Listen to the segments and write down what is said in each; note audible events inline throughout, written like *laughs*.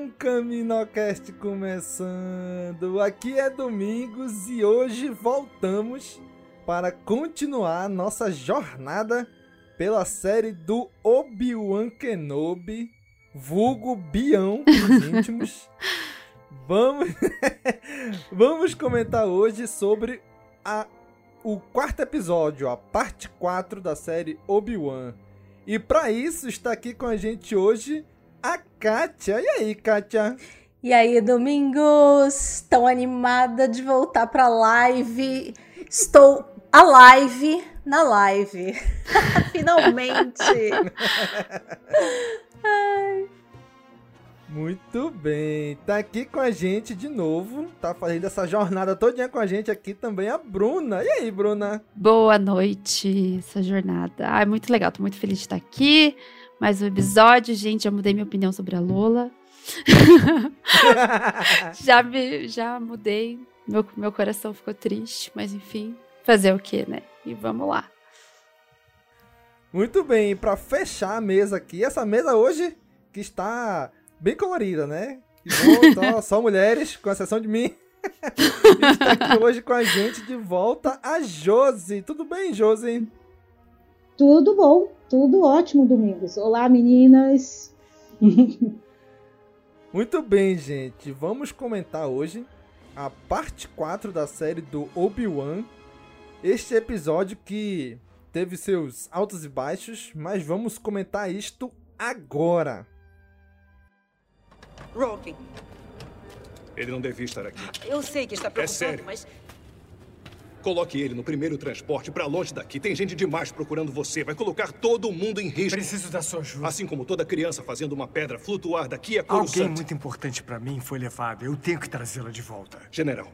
Um Caminocast começando. Aqui é Domingos e hoje voltamos para continuar nossa jornada pela série do Obi-Wan Kenobi, vulgo Bião dos *laughs* íntimos. Vamos, *laughs* vamos comentar hoje sobre a o quarto episódio, a parte 4 da série Obi-Wan. E para isso está aqui com a gente hoje a Kátia. E aí, Kátia? E aí, Domingos? Tão animada de voltar pra live. Estou a live na live. *laughs* Finalmente. *laughs* Ai. Muito bem, tá aqui com a gente de novo, tá fazendo essa jornada todinha com a gente aqui também a Bruna. E aí, Bruna? Boa noite, essa jornada. Ah, é muito legal, tô muito feliz de estar aqui. Mais um episódio, gente, já mudei minha opinião sobre a Lola. *laughs* já, me, já mudei, meu, meu coração ficou triste, mas enfim, fazer o que, né? E vamos lá. Muito bem, para fechar a mesa aqui, essa mesa hoje que está bem colorida, né? Então, *laughs* só mulheres, com exceção de mim. *laughs* está aqui hoje com a gente de volta a Josi. Tudo bem, Josi? Tudo bom, tudo ótimo, Domingos. Olá, meninas. *laughs* Muito bem, gente. Vamos comentar hoje a parte 4 da série do Obi-Wan. Este episódio que teve seus altos e baixos, mas vamos comentar isto agora. Roken. Ele não devia estar aqui. Eu sei que está preocupado, é sério. mas... Coloque ele no primeiro transporte para longe daqui. Tem gente demais procurando você. Vai colocar todo mundo em risco. Preciso da sua ajuda. Assim como toda criança fazendo uma pedra flutuar daqui a Alguém Coruscant. muito importante para mim foi levado. Eu tenho que trazê-la de volta. General,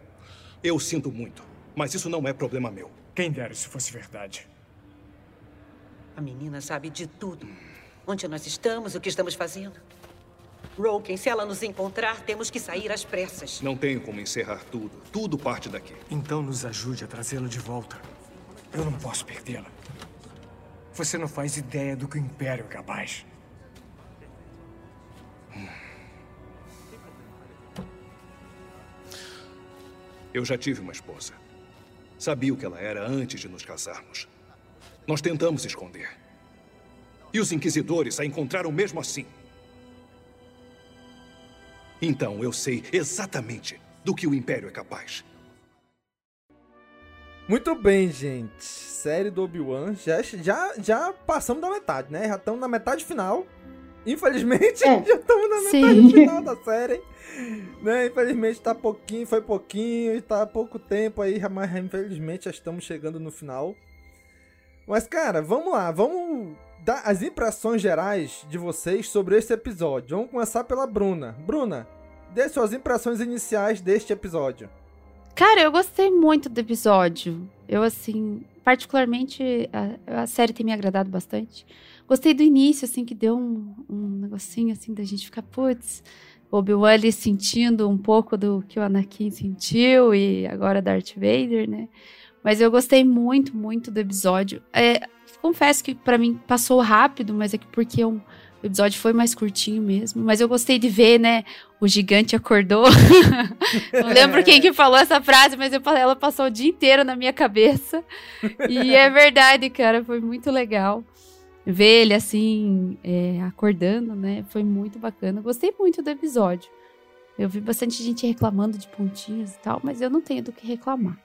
eu sinto muito, mas isso não é problema meu. Quem dera se fosse verdade. A menina sabe de tudo. Onde nós estamos, o que estamos fazendo. Roken, se ela nos encontrar, temos que sair às pressas. Não tenho como encerrar tudo. Tudo parte daqui. Então nos ajude a trazê-la de volta. Eu não posso perdê-la. Você não faz ideia do que o Império é capaz. Eu já tive uma esposa. Sabia o que ela era antes de nos casarmos. Nós tentamos esconder. E os inquisidores a encontraram mesmo assim. Então eu sei exatamente do que o Império é capaz. Muito bem, gente. Série do Obi-Wan. Já, já, já passamos da metade, né? Já estamos na metade final. Infelizmente, É. *laughs* já estamos na Sim. metade final da série. Né? Infelizmente tá pouquinho, foi pouquinho, tá pouco tempo aí, mas infelizmente já estamos chegando no final. Mas, cara, vamos lá, vamos dar as impressões gerais de vocês sobre esse episódio. Vamos começar pela Bruna. Bruna, dê suas impressões iniciais deste episódio. Cara, eu gostei muito do episódio. Eu, assim, particularmente, a, a série tem me agradado bastante. Gostei do início, assim, que deu um, um negocinho, assim, da gente ficar, putz, Obi-Wan sentindo um pouco do que o Anakin sentiu e agora Darth Vader, né? Mas eu gostei muito, muito do episódio. É, confesso que para mim passou rápido, mas é que porque o episódio foi mais curtinho mesmo. Mas eu gostei de ver, né? O gigante acordou. *laughs* Não lembro quem que falou essa frase, mas eu, ela passou o dia inteiro na minha cabeça. E é verdade, cara. Foi muito legal ver ele assim, é, acordando, né? Foi muito bacana. Gostei muito do episódio. Eu vi bastante gente reclamando de pontinhos e tal, mas eu não tenho do que reclamar.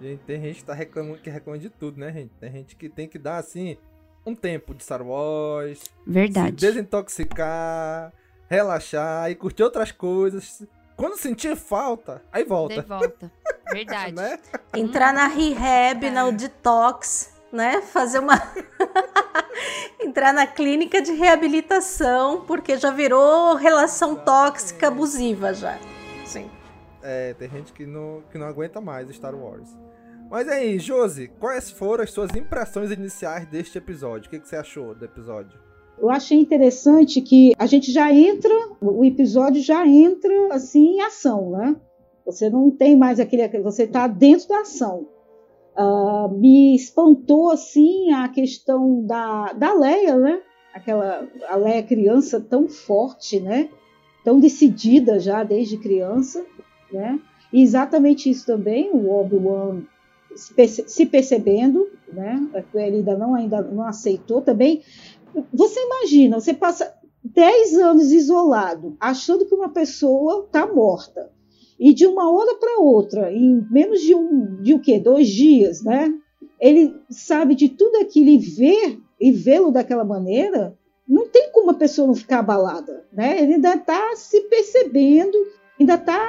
Gente, tem gente que tá reclamando que reclama de tudo, né, gente? Tem gente que tem que dar assim um tempo de Star Wars. Verdade. Se desintoxicar, relaxar e curtir outras coisas. Quando sentir falta, aí volta. De volta. Verdade. *laughs* né? Entrar na rehab, na detox, né? Fazer uma. *laughs* Entrar na clínica de reabilitação, porque já virou relação tóxica abusiva já. Sim. É, tem gente que não, que não aguenta mais Star Wars. Mas aí, Josi, quais foram as suas impressões iniciais deste episódio? O que, que você achou do episódio? Eu achei interessante que a gente já entra, o episódio já entra assim em ação, né? Você não tem mais aquele, você está dentro da ação. Uh, me espantou assim a questão da, da Leia, né? Aquela a Leia criança tão forte, né? Tão decidida já desde criança, né? E exatamente isso também o Obi-Wan se percebendo, né? Ele ainda não, ainda não aceitou também. Você imagina, você passa 10 anos isolado, achando que uma pessoa está morta. E de uma hora para outra, em menos de um, de o quê? Dois dias, né? Ele sabe de tudo aquilo e vê e vê-lo daquela maneira, não tem como a pessoa não ficar abalada, né? Ele ainda está se percebendo, ainda está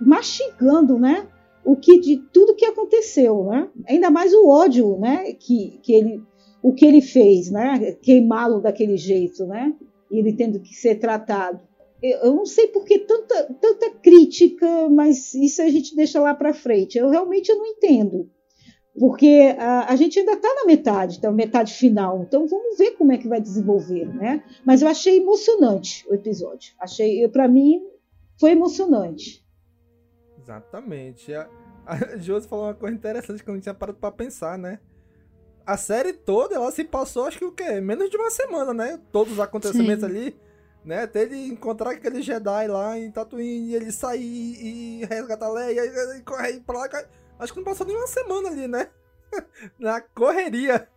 mastigando, né? O que de tudo que aconteceu, né? Ainda mais o ódio, né? Que, que ele, o que ele fez, né? Queimá-lo daquele jeito, né? E ele tendo que ser tratado. Eu, eu não sei por que tanta, tanta crítica, mas isso a gente deixa lá para frente. Eu realmente não entendo, porque a, a gente ainda está na metade, então metade final. Então vamos ver como é que vai desenvolver, né? Mas eu achei emocionante o episódio. Achei, para mim, foi emocionante. Exatamente. A, Josi falou uma coisa interessante que eu não tinha parado pra pensar, né? A série toda, ela se passou, acho que o quê? Menos de uma semana, né? Todos os acontecimentos Sim. ali, né? Até ele encontrar aquele Jedi lá em Tatooine, e ele sair e resgatar a Leia, e, e correr pra lá. Acho que não passou nem uma semana ali, né? *laughs* Na correria.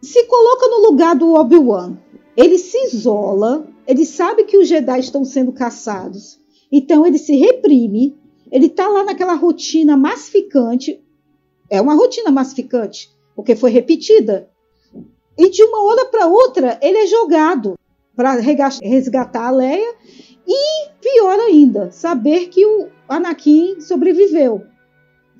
Se coloca no lugar do Obi-Wan. Ele se isola, ele sabe que os Jedi estão sendo caçados. Então ele se reprime, ele está lá naquela rotina massificante, é uma rotina massificante, porque foi repetida. E de uma hora para outra, ele é jogado para resgatar a Leia e, pior ainda, saber que o Anakin sobreviveu.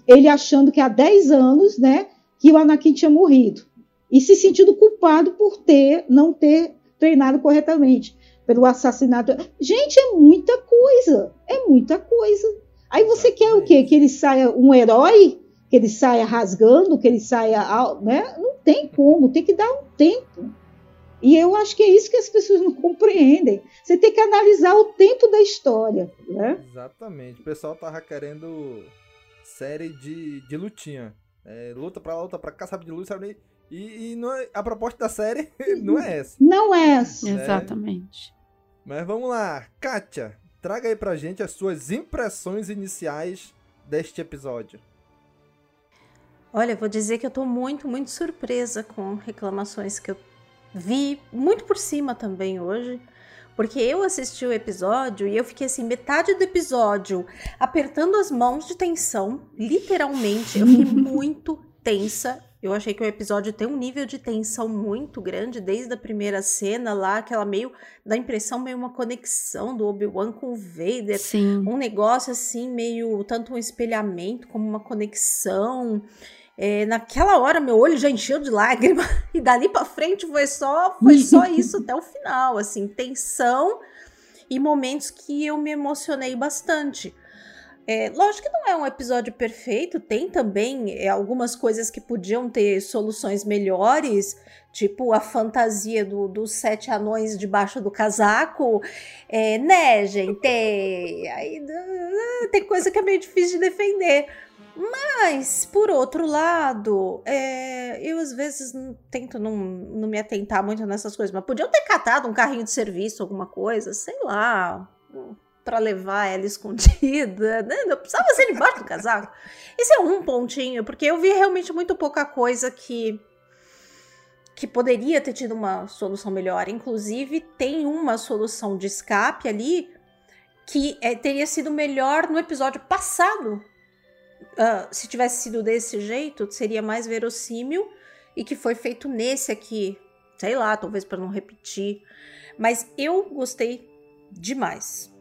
Ele achando que há 10 anos, né, que o Anakin tinha morrido. E se sentindo culpado por ter não ter treinado corretamente, pelo assassinato. Gente, é muita coisa. É muita coisa. Aí você quer o quê? Que ele saia um herói? Que ele saia rasgando? Que ele saia. Né? Não tem como, tem que dar um tempo. E eu acho que é isso que as pessoas não compreendem. Você tem que analisar o tempo da história. Né? Exatamente. O pessoal tava querendo série de, de lutinha. É, luta pra luta pra cá, sabe de luta, sabe? E, e não é, a proposta da série *laughs* não é essa. Não é essa. Exatamente. Mas vamos lá. Kátia, traga aí pra gente as suas impressões iniciais deste episódio. Olha, vou dizer que eu tô muito, muito surpresa com reclamações que eu vi muito por cima também hoje. Porque eu assisti o episódio e eu fiquei assim, metade do episódio apertando as mãos de tensão, literalmente. Eu fiquei *laughs* muito tensa eu achei que o episódio tem um nível de tensão muito grande, desde a primeira cena lá, aquela meio. dá a impressão meio uma conexão do Obi-Wan com o Vader. Sim. Um negócio assim, meio. tanto um espelhamento como uma conexão. É, naquela hora, meu olho já encheu de lágrima, *laughs* e dali pra frente foi só, foi só *laughs* isso até o final. Assim, tensão e momentos que eu me emocionei bastante. É, lógico que não é um episódio perfeito, tem também é, algumas coisas que podiam ter soluções melhores, tipo a fantasia do, dos sete anões debaixo do casaco, é, né, gente? Aí, tem coisa que é meio difícil de defender. Mas, por outro lado, é, eu às vezes tento não, não me atentar muito nessas coisas, mas podiam ter catado um carrinho de serviço, alguma coisa, sei lá, para levar ela escondida, né? Não precisava ser debaixo do casaco. Esse é um pontinho, porque eu vi realmente muito pouca coisa que que poderia ter tido uma solução melhor. Inclusive, tem uma solução de escape ali que é, teria sido melhor no episódio passado. Uh, se tivesse sido desse jeito, seria mais verossímil e que foi feito nesse aqui. Sei lá, talvez para não repetir. Mas eu gostei demais.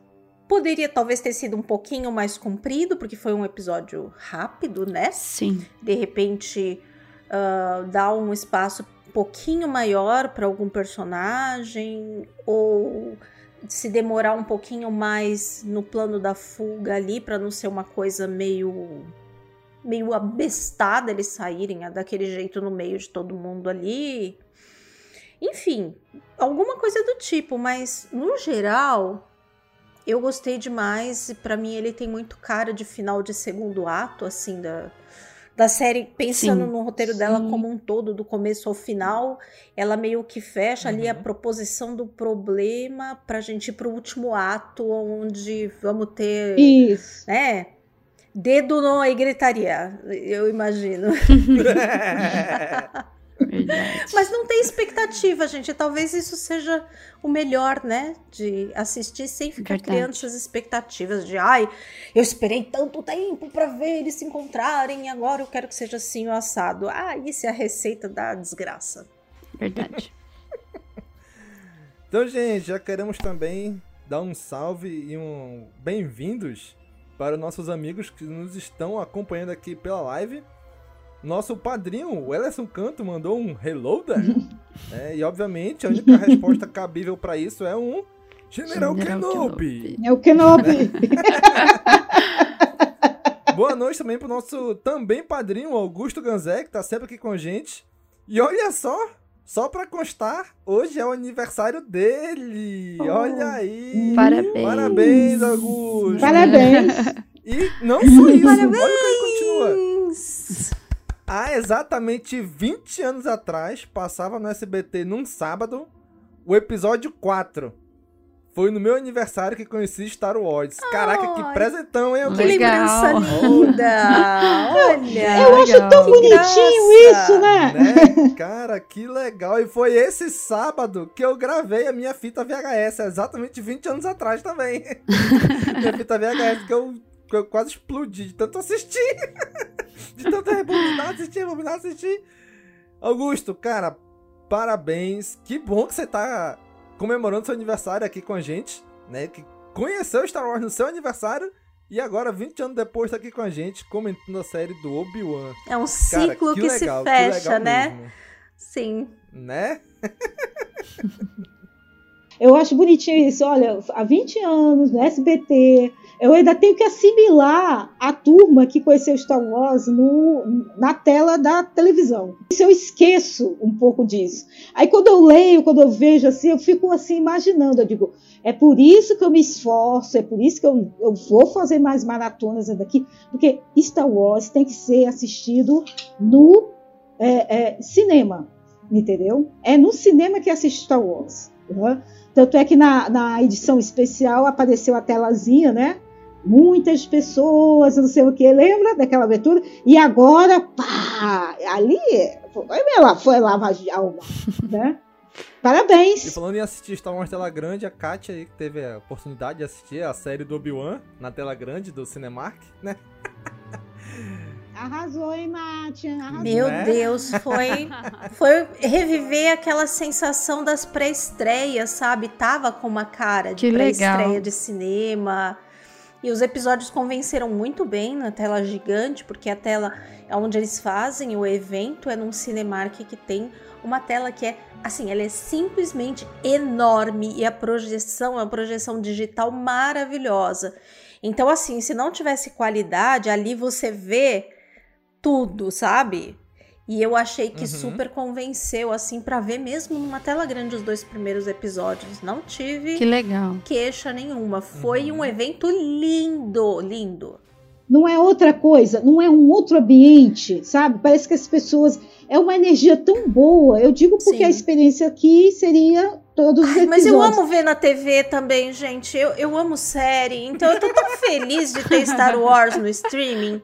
Poderia talvez ter sido um pouquinho mais comprido, porque foi um episódio rápido, né? Sim. De repente, uh, dá um espaço pouquinho maior para algum personagem ou se demorar um pouquinho mais no plano da fuga ali para não ser uma coisa meio meio abestada eles saírem daquele jeito no meio de todo mundo ali. Enfim, alguma coisa do tipo, mas no geral eu gostei demais e para mim ele tem muito cara de final de segundo ato assim da da série, pensando sim, no roteiro sim. dela como um todo, do começo ao final, ela meio que fecha uhum. ali a uhum. proposição do problema pra gente ir pro último ato, onde vamos ter. Isso. Né? Dedo não e gritaria, eu imagino. *laughs* *laughs* Mas não tem expectativa, gente. Talvez isso seja o melhor, né? De assistir sem ficar Verdade. criando essas expectativas de ai, eu esperei tanto tempo para ver eles se encontrarem, agora eu quero que seja assim o assado. Ah, isso é a receita da desgraça. Verdade. então, gente, já queremos também dar um salve e um bem-vindos para os nossos amigos que nos estão acompanhando aqui pela live. Nosso padrinho, o Ellison Canto, mandou um Reloader. *laughs* é, e obviamente a única resposta cabível para isso é um General, General Kenobi. Kenobi. É o Kenobi. *laughs* Boa noite também pro nosso também padrinho, Augusto Ganzé, que tá sempre aqui com a gente. E olha só, só pra constar, hoje é o aniversário dele. Oh, olha aí. Parabéns. Parabéns, Augusto. Parabéns. E não só isso, parabéns. olha como ele continua. Há exatamente 20 anos atrás, passava no SBT num sábado, o episódio 4. Foi no meu aniversário que conheci Star Wars. Oh, Caraca, que presentão, hein? Que lembrança linda! Olha! *laughs* Eu acho tão bonitinho isso, né? né? Cara, que legal. E foi esse sábado que eu gravei a minha fita VHS, exatamente 20 anos atrás também. *laughs* minha fita VHS que eu, eu quase explodi de tanto assistir. *laughs* de tanto rebobinar, assistir, rebobinar, assistir. Augusto, cara, parabéns. Que bom que você tá comemorando seu aniversário aqui com a gente, né? Que conheceu Star Wars no seu aniversário e agora, 20 anos depois, tá aqui com a gente, comentando a série do Obi-Wan. É um ciclo Cara, que, que legal, se fecha, né? Mesmo. Sim. Né? *laughs* Eu acho bonitinho isso. Olha, há 20 anos no SBT, eu ainda tenho que assimilar a turma que conheceu Star Wars no, na tela da televisão. Isso eu esqueço um pouco disso. Aí quando eu leio, quando eu vejo assim, eu fico assim imaginando, eu digo, é por isso que eu me esforço, é por isso que eu, eu vou fazer mais maratonas daqui, porque Star Wars tem que ser assistido no é, é, cinema, entendeu? É no cinema que assiste Star Wars. Uhum. Tanto é que na, na edição especial apareceu a telazinha, né? Muitas pessoas, não sei o que, lembra daquela abertura? E agora, pá, ali foi, ela foi lavar de alma, *laughs* né? Parabéns! E falando em assistir Star Wars tela grande, a Kátia aí que teve a oportunidade de assistir a série do Obi-Wan na tela grande do Cinemark, né? *laughs* Arrasou, hein, Mátia? Meu né? Deus, foi, foi reviver aquela sensação das pré-estreias, sabe? Tava com uma cara de pré-estreia de cinema. E os episódios convenceram muito bem na tela gigante, porque a tela onde eles fazem o evento é num Cinemark que tem uma tela que é assim, ela é simplesmente enorme e a projeção é uma projeção digital maravilhosa. Então, assim, se não tivesse qualidade, ali você vê tudo, sabe? E eu achei que uhum. super convenceu, assim, para ver mesmo numa tela grande os dois primeiros episódios. Não tive que legal. queixa nenhuma. Foi uhum. um evento lindo, lindo. não é outra coisa, não é um outro ambiente, sabe? Parece que as pessoas. É uma energia tão boa. Eu digo porque Sim. a experiência aqui seria todos os episódios. Mas eu amo ver na TV também, gente. Eu, eu amo série. Então eu tô tão *laughs* feliz de ter Star Wars no streaming.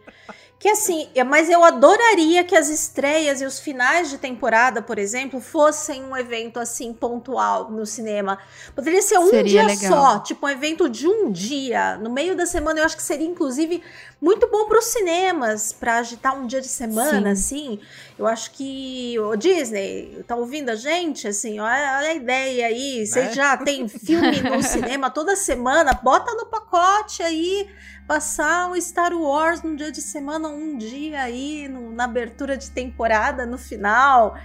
Que assim, mas eu adoraria que as estreias e os finais de temporada, por exemplo, fossem um evento assim pontual no cinema. Poderia ser um seria dia legal. só, tipo um evento de um dia, no meio da semana. Eu acho que seria inclusive muito bom para os cinemas, para agitar um dia de semana, Sim. assim. Eu acho que o Disney tá ouvindo a gente, assim, olha, olha a ideia aí. Você né? já tem filme no *laughs* cinema toda semana, bota no pacote aí passar o Star Wars num dia de semana, um dia aí, no, na abertura de temporada, no final.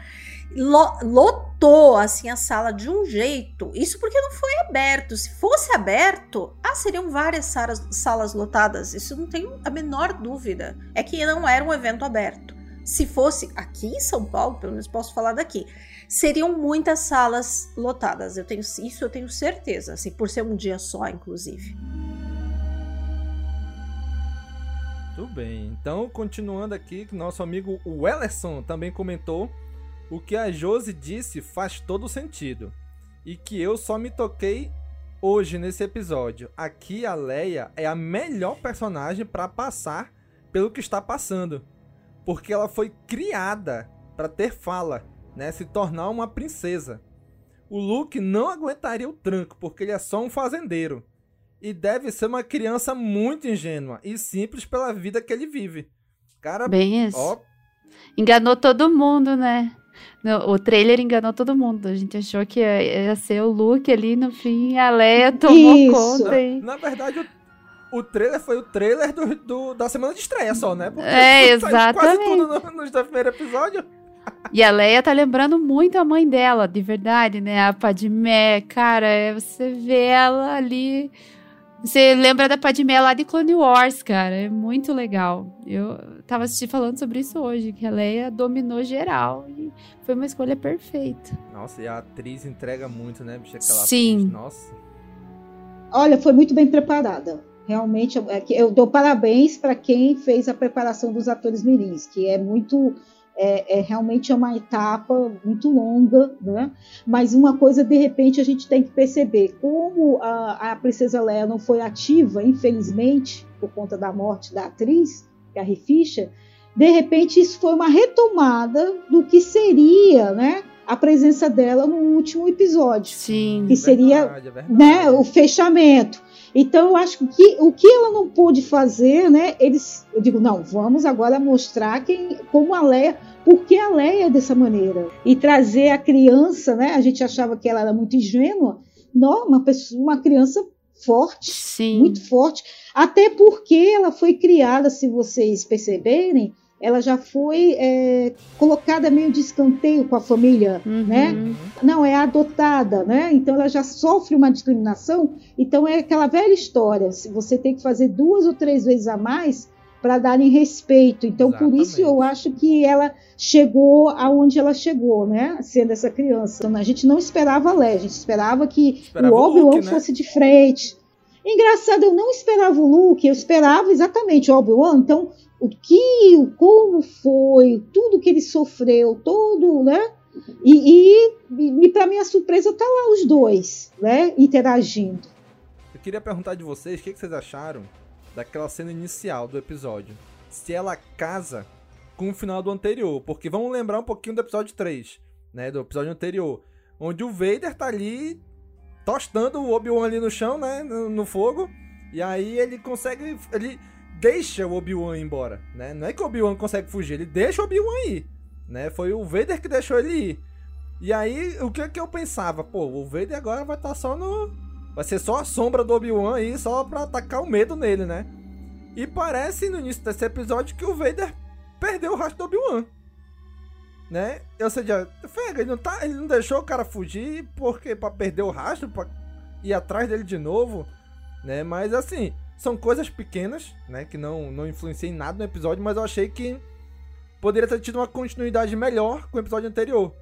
Lotou assim a sala de um jeito. Isso porque não foi aberto. Se fosse aberto, ah, seriam várias salas, salas lotadas. Isso não tem a menor dúvida. É que não era um evento aberto. Se fosse aqui em São Paulo, pelo menos posso falar daqui, seriam muitas salas lotadas. Eu tenho isso, eu tenho certeza, assim, por ser um dia só, inclusive. Muito bem. Então, continuando aqui, nosso amigo Wellerson também comentou o que a Josi disse faz todo sentido. E que eu só me toquei hoje nesse episódio. Aqui a Leia é a melhor personagem para passar pelo que está passando, porque ela foi criada para ter fala, né, se tornar uma princesa. O Luke não aguentaria o tranco, porque ele é só um fazendeiro e deve ser uma criança muito ingênua e simples pela vida que ele vive. Cara, bem isso. Ó... Enganou todo mundo, né? O trailer enganou todo mundo. A gente achou que ia, ia ser o Luke ali no fim, a Leia tomou isso. conta. E... Na verdade, o, o trailer foi o trailer do, do, da semana de estreia só, né? Porque é, *laughs* exatamente. Quase tudo no, no primeiro episódio. E a Leia tá lembrando muito a mãe dela, de verdade, né? A Padmé, cara, você vê ela ali você lembra da Padmé lá de Clone Wars, cara. É muito legal. Eu tava assistindo falando sobre isso hoje, que a Leia dominou geral e foi uma escolha perfeita. Nossa, e a atriz entrega muito, né, bicho? Aquela Sim. Atriz, nossa. Olha, foi muito bem preparada. Realmente, é eu dou parabéns para quem fez a preparação dos atores mirins, que é muito é, é, realmente é uma etapa muito longa, né? Mas uma coisa, de repente, a gente tem que perceber, como a, a Princesa Leia não foi ativa, infelizmente, por conta da morte da atriz, Carrie Fisher, de repente isso foi uma retomada do que seria, né? A presença dela no último episódio. Sim. Que seria verdade, é verdade. Né, o fechamento. Então, eu acho que o que ela não pôde fazer, né? Eles, eu digo, não, vamos agora mostrar quem, como a Leia por que a Leia é dessa maneira? E trazer a criança, né? A gente achava que ela era muito ingênua. Não, uma, pessoa, uma criança forte, Sim. muito forte. Até porque ela foi criada, se vocês perceberem, ela já foi é, colocada meio de escanteio com a família, uhum. né? Não, é adotada, né? Então ela já sofre uma discriminação. Então é aquela velha história: se você tem que fazer duas ou três vezes a mais para darem respeito. Então, Exatamente. por isso eu acho que ela chegou aonde ela chegou, né? Sendo essa criança. Então, a gente não esperava a Leia, a gente esperava que esperava o Obi-Wan né? fosse de frente. Engraçado, eu não esperava o Luke, eu esperava exatamente o Obi-Wan. Então, o que, o como foi, tudo que ele sofreu, todo, né? E, e, e para minha surpresa, tá lá os dois, né? Interagindo. Eu queria perguntar de vocês, o que, que vocês acharam daquela cena inicial do episódio. Se ela casa com o final do anterior. Porque vamos lembrar um pouquinho do episódio 3, né? Do episódio anterior. Onde o Vader tá ali tostando o Obi-Wan ali no chão, né? No, no, fogo. E aí ele consegue. Ele deixa o Obi-Wan embora, né? Não é que o Obi-Wan consegue fugir, ele deixa o Obi-Wan ir. Né? Foi o Vader que deixou ele ir. E aí, o que que eu pensava? Pô, o Vader agora vai estar tá só no, Vai ser só a sombra do Obi-Wan aí, só pra atacar o medo nele, né? E parece no início desse episódio que o Vader perdeu o rastro do Obi-Wan. Né? Ou seja, Fega, ele não, tá, ele não deixou o cara fugir porque pra perder o rastro, pra ir atrás dele de novo, né? Mas assim, são coisas pequenas, né? Que não, não influenciam em nada no episódio, mas eu achei que poderia ter tido uma continuidade melhor com o episódio anterior.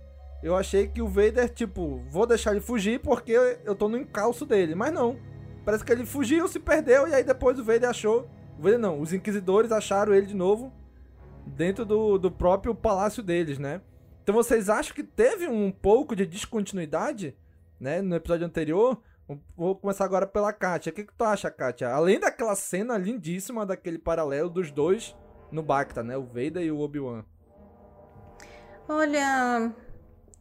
Eu achei que o Vader, tipo, vou deixar ele fugir porque eu tô no encalço dele. Mas não. Parece que ele fugiu, se perdeu, e aí depois o Vader achou Vader não, os Inquisidores acharam ele de novo dentro do, do próprio palácio deles, né? Então vocês acham que teve um pouco de descontinuidade, né, no episódio anterior? Vou começar agora pela Katia. O que, que tu acha, Katia? Além daquela cena lindíssima daquele paralelo dos dois no Bacta, né? O Vader e o Obi-Wan. Olha,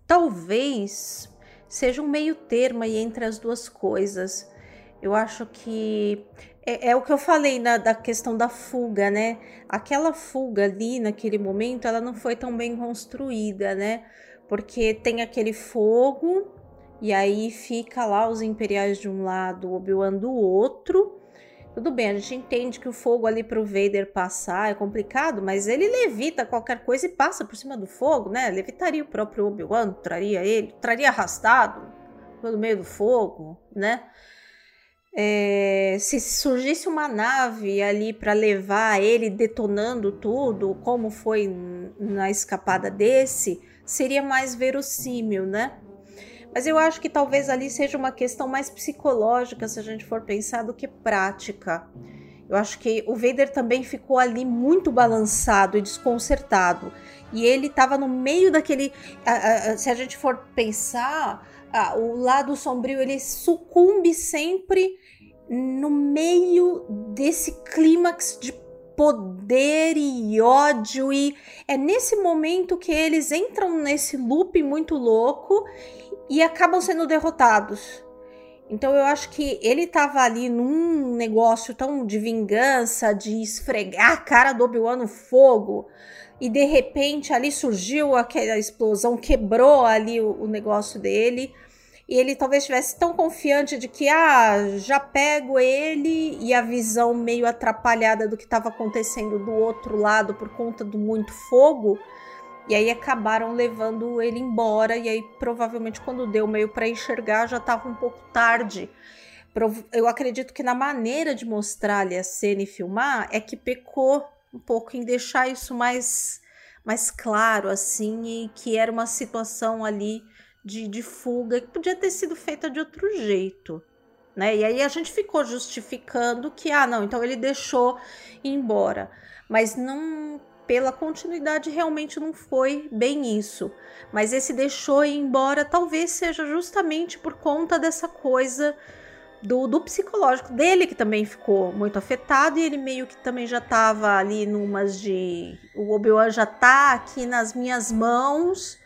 talvez seja um meio termo aí entre as duas coisas. Eu acho que é, é, o que eu falei na, da questão da fuga, né? Aquela fuga ali naquele momento, ela não foi tão bem construída, né? Porque tem aquele fogo e aí fica lá os imperiais de um lado, o Obi-Wan do outro. Tudo bem, a gente entende que o fogo ali pro Vader passar é complicado, mas ele levita qualquer coisa e passa por cima do fogo, né? Levitaria o próprio Obi-Wan, traria ele, traria arrastado pelo meio do fogo, né? É, se surgisse uma nave ali para levar ele detonando tudo, como foi na escapada desse, seria mais verossímil, né? Mas eu acho que talvez ali seja uma questão mais psicológica, se a gente for pensar, do que prática. Eu acho que o Vader também ficou ali muito balançado e desconcertado. E ele estava no meio daquele. se a gente for pensar, o lado sombrio ele sucumbe sempre no meio desse clímax de poder e ódio e é nesse momento que eles entram nesse loop muito louco e acabam sendo derrotados. Então eu acho que ele estava ali num negócio tão de vingança, de esfregar a cara do Obi-Wan no fogo, e de repente ali surgiu aquela explosão, quebrou ali o, o negócio dele e ele talvez estivesse tão confiante de que ah, já pego ele e a visão meio atrapalhada do que estava acontecendo do outro lado por conta do muito fogo. E aí acabaram levando ele embora e aí provavelmente quando deu meio para enxergar já estava um pouco tarde. Eu acredito que na maneira de mostrar ali a cena e filmar é que pecou um pouco em deixar isso mais mais claro assim e que era uma situação ali de, de fuga que podia ter sido feita de outro jeito. Né? E aí a gente ficou justificando que, ah, não, então ele deixou ir embora. Mas não, pela continuidade, realmente não foi bem isso. Mas esse deixou ir embora talvez seja justamente por conta dessa coisa do, do psicológico dele, que também ficou muito afetado, e ele meio que também já estava ali numas de. O Obi-Wan já tá aqui nas minhas mãos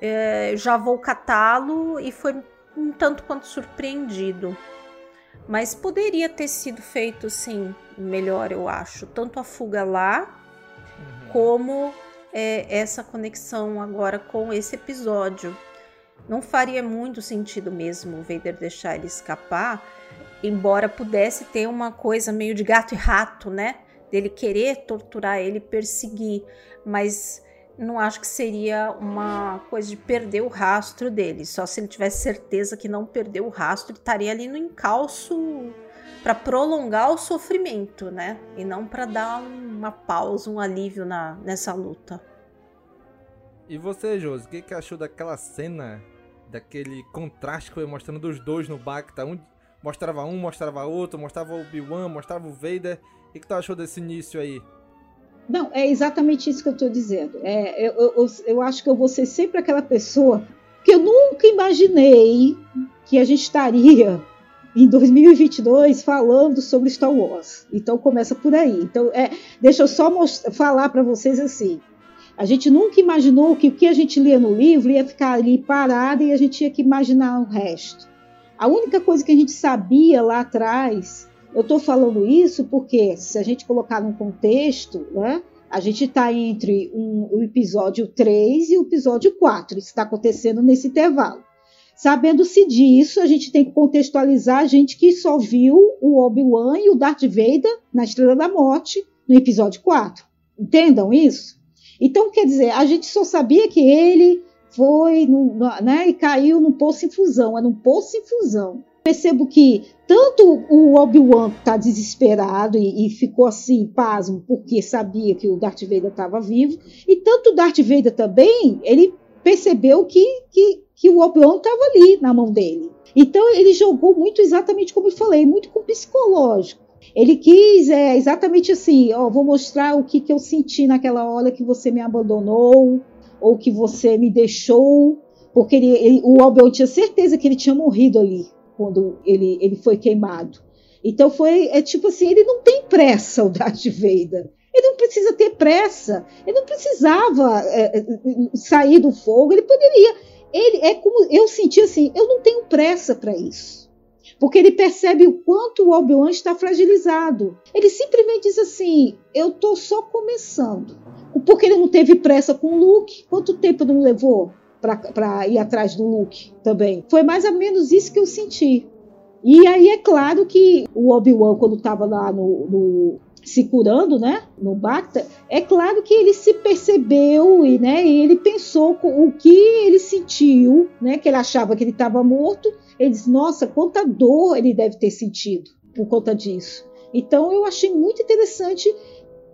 é, já vou catá-lo e foi um tanto quanto surpreendido. Mas poderia ter sido feito, sim, melhor, eu acho. Tanto a fuga lá. Como é, essa conexão agora com esse episódio. Não faria muito sentido mesmo o Vader deixar ele escapar, embora pudesse ter uma coisa meio de gato e rato, né? Dele querer torturar ele, perseguir. Mas não acho que seria uma coisa de perder o rastro dele. Só se ele tivesse certeza que não perdeu o rastro, ele estaria ali no encalço para prolongar o sofrimento, né? E não para dar uma pausa, um alívio na, nessa luta. E você, Josi, o que, que achou daquela cena, daquele contraste que foi mostrando dos dois no Bacta? Um mostrava um, mostrava outro, mostrava o Obi-Wan, mostrava o Vader. O que, que tu achou desse início aí? Não, é exatamente isso que eu estou dizendo. É, eu, eu, eu, acho que eu vou ser sempre aquela pessoa que eu nunca imaginei que a gente estaria em 2022 falando sobre Star Wars. Então começa por aí. Então, é, deixa eu só mostrar, falar para vocês assim. A gente nunca imaginou que o que a gente lia no livro ia ficar ali parado e a gente tinha que imaginar o resto. A única coisa que a gente sabia lá atrás eu estou falando isso porque, se a gente colocar num contexto, né, a gente está entre um, o episódio 3 e o episódio 4. Isso está acontecendo nesse intervalo. Sabendo-se disso, a gente tem que contextualizar a gente que só viu o Obi-Wan e o Darth Vader na Estrela da Morte no episódio 4. Entendam isso? Então, quer dizer, a gente só sabia que ele foi no, né, e caiu num poço em fusão. É num poço em fusão percebo que tanto o Obi-Wan está desesperado e, e, ficou assim, pasmo, porque sabia que o Darth Vader estava vivo, e tanto o Darth Vader também, ele percebeu que, que, que o Obi-Wan estava ali na mão dele. Então ele jogou muito exatamente como eu falei, muito com psicológico. Ele quis é, exatamente assim, ó, vou mostrar o que, que eu senti naquela hora que você me abandonou ou que você me deixou, porque ele, ele, o Obi-Wan tinha certeza que ele tinha morrido ali quando ele, ele foi queimado. Então foi, é tipo assim, ele não tem pressa, o Darth Vader. Ele não precisa ter pressa. Ele não precisava é, é, sair do fogo. Ele poderia. Ele é como eu senti assim. Eu não tenho pressa para isso, porque ele percebe o quanto o Obi-Wan está fragilizado. Ele simplesmente diz assim: eu tô só começando. Porque ele não teve pressa com o Luke. Quanto tempo não levou para ir atrás do Luke também? Foi mais ou menos isso que eu senti. E aí é claro que o Obi-Wan, quando estava lá no, no, se curando, né, no Bacta, é claro que ele se percebeu e, né, ele pensou o que ele sentiu, né, que ele achava que ele estava morto. Ele disse, nossa, quanta dor ele deve ter sentido por conta disso. Então eu achei muito interessante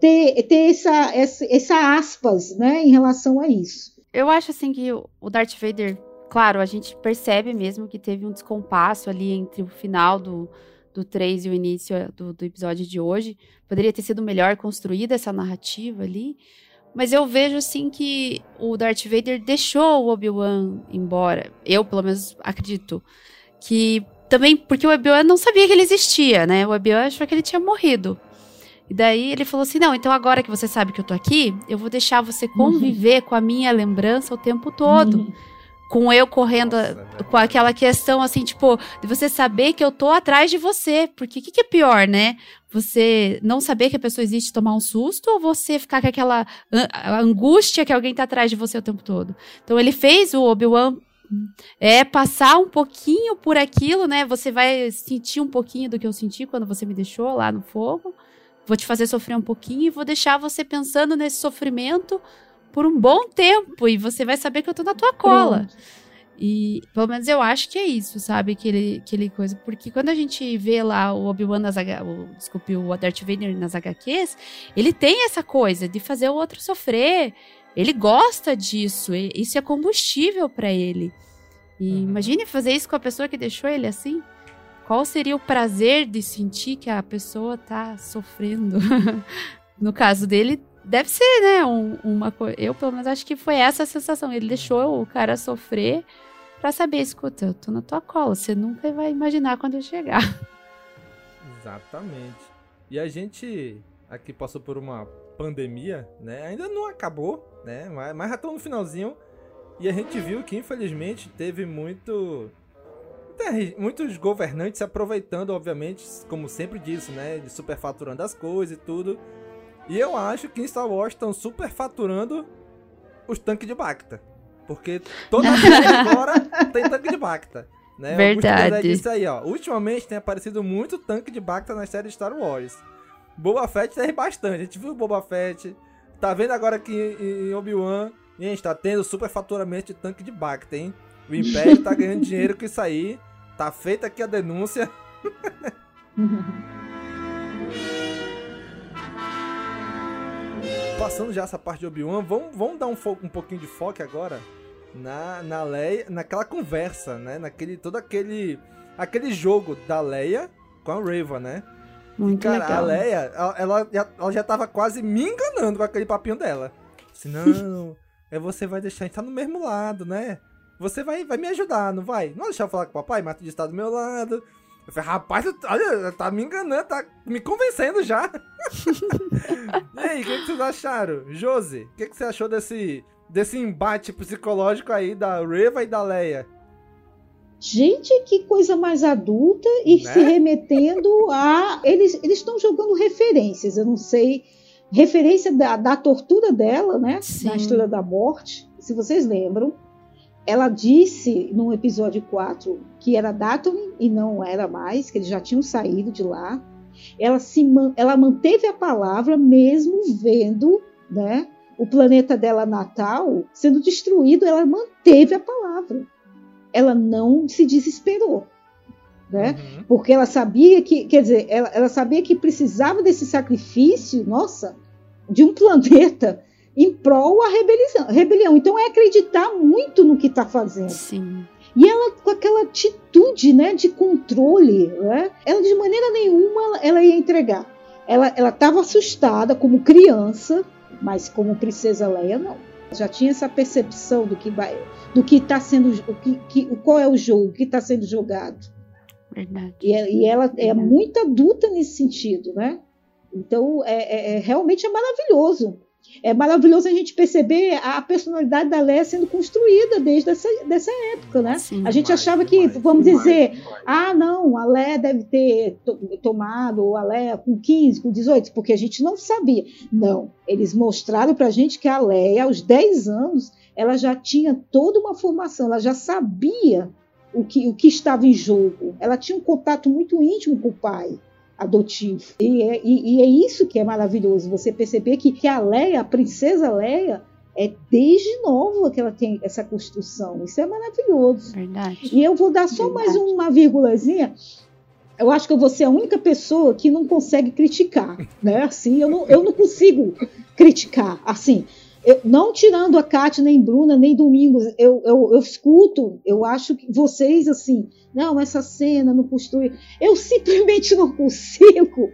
ter, ter essa, essa, essa aspas, né, em relação a isso. Eu acho assim que o Darth Vader claro, a gente percebe mesmo que teve um descompasso ali entre o final do, do 3 e o início eh, do, do episódio de hoje. Poderia ter sido melhor construída essa narrativa ali. Mas eu vejo assim que o Darth Vader deixou o Obi-Wan embora. Eu, pelo menos, acredito. Que também porque o Obi-Wan não sabia que ele existia, né? O Obi-Wan achou que ele tinha morrido. E daí ele falou assim: não, então agora que você sabe que eu tô aqui, eu vou deixar você conviver uhum. com a minha lembrança o tempo todo. Uhum com eu correndo Nossa, com aquela questão assim, tipo, de você saber que eu tô atrás de você. Porque o que, que, é pior, né? Você não saber que a pessoa existe tomar um susto ou você ficar com aquela angústia que alguém tá atrás de você o tempo todo? Então ele fez o Obi-Wan é passar um pouquinho por aquilo, né? Você vai sentir um pouquinho do que eu senti quando você me deixou lá no fogo. Vou te fazer sofrer um pouquinho e vou deixar você pensando nesse sofrimento por um bom tempo e você vai saber que eu tô na tua cola. Pronto. E pelo menos eu acho que é isso, sabe? Aquele, aquele coisa. Porque quando a gente vê lá o Obi-Wan nas o, desculpe, o Darth Vader nas HQs, ele tem essa coisa de fazer o outro sofrer. Ele gosta disso. Isso é combustível para ele. E uhum. imagine fazer isso com a pessoa que deixou ele assim. Qual seria o prazer de sentir que a pessoa tá sofrendo? *laughs* no caso dele, Deve ser, né? Um, uma coisa. Eu, pelo menos, acho que foi essa a sensação. Ele deixou o cara sofrer para saber, escuta, eu tô na tua cola. Você nunca vai imaginar quando eu chegar. *laughs* Exatamente. E a gente aqui passou por uma pandemia, né? Ainda não acabou, né? Mas, mas já estamos no finalzinho. E a gente viu que, infelizmente, teve muito muitos governantes se aproveitando, obviamente, como sempre disse, né, de superfaturando as coisas e tudo, e eu acho que em Star Wars estão superfaturando os tanques de Bacta. Porque toda série agora tem tanque de Bacta. Né? Verdade. Disse aí, ó. Ultimamente tem aparecido muito tanque de Bacta nas séries de Star Wars. Boba Fett tem bastante. A gente viu o Boba Fett. Tá vendo agora aqui em Obi-Wan. A gente tá tendo superfaturamento de tanque de Bacta, hein? O Império tá ganhando dinheiro com isso aí. Tá feita aqui a denúncia. *laughs* passando já essa parte de Obi-Wan, vamos, vamos dar um, um pouquinho de foco agora na, na Leia, naquela conversa, né? Naquele, todo aquele, aquele jogo da Leia com a Reva, né? Muito Cara, legal. a Leia, ela, ela, já, ela já tava quase me enganando com aquele papinho dela. Se não, *laughs* é você vai deixar a gente tá no mesmo lado, né? Você vai, vai me ajudar, não vai? Não deixar eu falar com o papai, mas tu está do meu lado. Eu falei, rapaz, olha, tá me enganando, tá me convencendo já. *laughs* e aí, o que, que, vocês acharam? Josi, o que, que, você achou desse, desse embate psicológico aí da Reva e da Leia? Gente, que coisa mais adulta e né? se remetendo a. Eles estão jogando referências, eu não sei. Referência da, da tortura dela, né? Sim. Na história da morte, se vocês lembram ela disse no episódio 4 que era Datum e não era mais, que eles já tinham saído de lá. Ela, se, ela manteve a palavra mesmo vendo né, o planeta dela natal sendo destruído, ela manteve a palavra. Ela não se desesperou. Né? Uhum. Porque ela sabia que, quer dizer, ela, ela sabia que precisava desse sacrifício, nossa, de um *laughs* planeta em prol a rebelião. rebelião. Então é acreditar muito no que está fazendo. Sim. E ela com aquela atitude, né, de controle, né? Ela de maneira nenhuma ela ia entregar. Ela ela estava assustada como criança, mas como princesa Leia não. Já tinha essa percepção do que vai, do que está sendo, o que, que, qual é o jogo que está sendo jogado. Verdade. E, e ela é muito adulta nesse sentido, né? Então, é, é, é, realmente é maravilhoso. É maravilhoso a gente perceber a personalidade da Leia sendo construída desde essa dessa época, né? Sim, a gente demais, achava que, demais, vamos demais, dizer, ah, não, a Leia deve ter tomado, ou a Leia com 15, com 18, porque a gente não sabia. Não, eles mostraram pra gente que a Leia, aos 10 anos, ela já tinha toda uma formação, ela já sabia o que, o que estava em jogo. Ela tinha um contato muito íntimo com o pai adotivo. E é, e, e é isso que é maravilhoso, você perceber que, que a Leia, a princesa Leia, é desde nova que ela tem essa construção. Isso é maravilhoso. Verdade. E eu vou dar só Verdade. mais uma vírgulazinha. Eu acho que eu vou ser a única pessoa que não consegue criticar, né? Assim, eu não, eu não consigo criticar. Assim, eu, não tirando a Kátia, nem Bruna, nem Domingos, eu, eu, eu escuto, eu acho que vocês, assim, não, essa cena não construi. Eu simplesmente não consigo,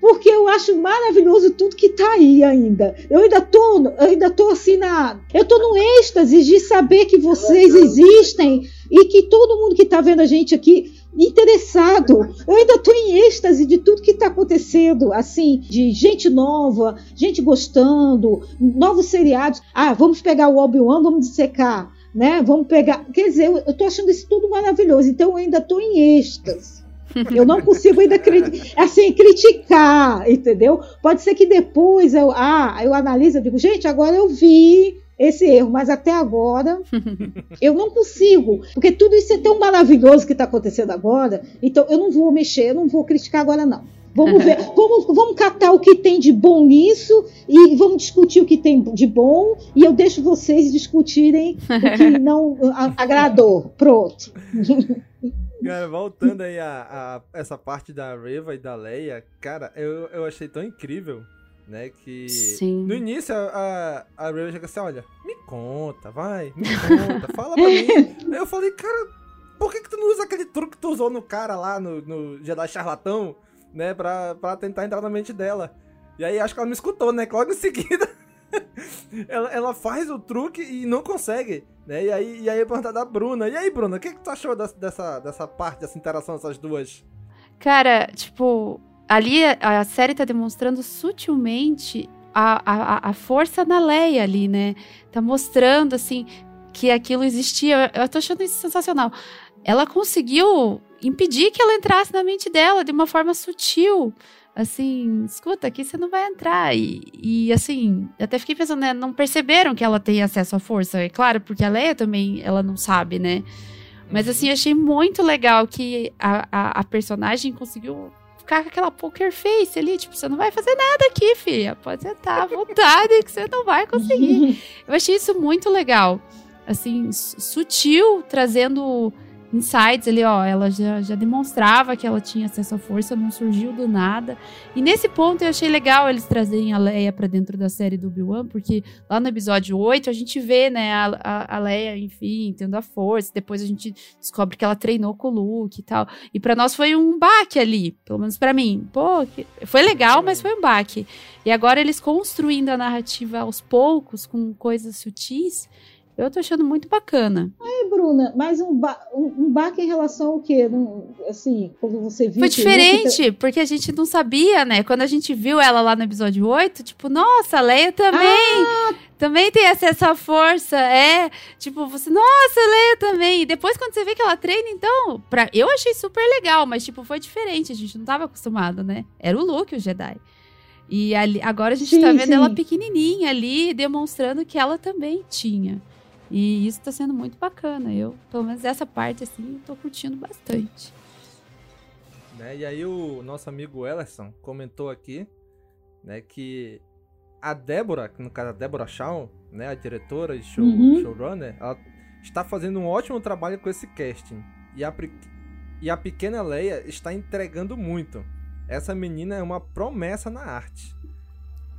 porque eu acho maravilhoso tudo que tá aí ainda. Eu ainda tô, eu ainda tô assim na. Eu tô no êxtase de saber que vocês existem e que todo mundo que tá vendo a gente aqui interessado. Eu ainda estou em êxtase de tudo que está acontecendo, assim, de gente nova, gente gostando, novos seriados. Ah, vamos pegar o Obi-Wan, vamos dissecar, né? Vamos pegar. Quer dizer, eu estou achando isso tudo maravilhoso, então eu ainda estou em êxtase. *laughs* Eu não consigo ainda assim, criticar, entendeu? Pode ser que depois eu, ah, eu analiso e digo, gente, agora eu vi esse erro, mas até agora *laughs* eu não consigo, porque tudo isso é tão maravilhoso que está acontecendo agora, então eu não vou mexer, eu não vou criticar agora não. Vamos ver, *laughs* vamos, vamos catar o que tem de bom nisso e vamos discutir o que tem de bom e eu deixo vocês discutirem o que *laughs* não agradou. Pronto. Cara, voltando aí a, a, essa parte da Reva e da Leia, cara, eu, eu achei tão incrível né? Que Sim. no início a, a Ray chega assim: olha, me conta, vai, me *laughs* conta, fala pra mim. *laughs* Aí eu falei, cara, por que, que tu não usa aquele truque que tu usou no cara lá, no, no Jedi Charlatão, né? Pra, pra tentar entrar na mente dela. E aí acho que ela me escutou, né? Que logo em seguida. *laughs* ela, ela faz o truque e não consegue, né? E aí, e aí pergunta da Bruna. E aí, Bruna, o que, que tu achou dessa, dessa, dessa parte, dessa interação dessas duas? Cara, tipo, ali a, a série tá demonstrando sutilmente a, a, a força na Leia ali, né? Tá mostrando, assim, que aquilo existia. Eu tô achando isso sensacional. Ela conseguiu impedir que ela entrasse na mente dela de uma forma sutil. Assim, escuta, aqui você não vai entrar. E, e assim, até fiquei pensando, né? Não perceberam que ela tem acesso à força. É claro, porque a Leia também, ela não sabe, né? Mas assim, achei muito legal que a, a, a personagem conseguiu ficar com aquela poker face ali, tipo, você não vai fazer nada aqui, filha. Pode sentar à vontade que você não vai conseguir. *laughs* Eu achei isso muito legal. Assim, sutil, trazendo insights ali, ó, ela já, já demonstrava que ela tinha acesso à força, não surgiu do nada. E nesse ponto eu achei legal eles trazerem a Leia para dentro da série do Obi-Wan, porque lá no episódio 8 a gente vê, né, a, a, a, Leia, enfim, tendo a força, depois a gente descobre que ela treinou com o Luke e tal. E para nós foi um baque ali, pelo menos para mim. Pô, foi legal, mas foi um baque. E agora eles construindo a narrativa aos poucos, com coisas sutis, eu tô achando muito bacana. Aí, Bruna, mais um, ba um, um baque em relação ao quê? Não, assim, quando você viu. Foi diferente, porque a gente não sabia, né? Quando a gente viu ela lá no episódio 8, tipo, nossa, a Leia também. Ah! Também tem acesso à força, é. Tipo, você, nossa, Leia também. E depois, quando você vê que ela treina, então, pra, eu achei super legal, mas, tipo, foi diferente. A gente não tava acostumado, né? Era o Luke, o Jedi. E ali, agora a gente sim, tá vendo sim. ela pequenininha ali, demonstrando que ela também tinha. E isso está sendo muito bacana. Eu, pelo menos essa parte, assim, estou curtindo bastante. Né? E aí o nosso amigo Ellerson comentou aqui, né, que a Débora, no caso a Débora Shaw, né, a diretora e show, uhum. showrunner, ela está fazendo um ótimo trabalho com esse casting. E a, e a pequena Leia está entregando muito. Essa menina é uma promessa na arte.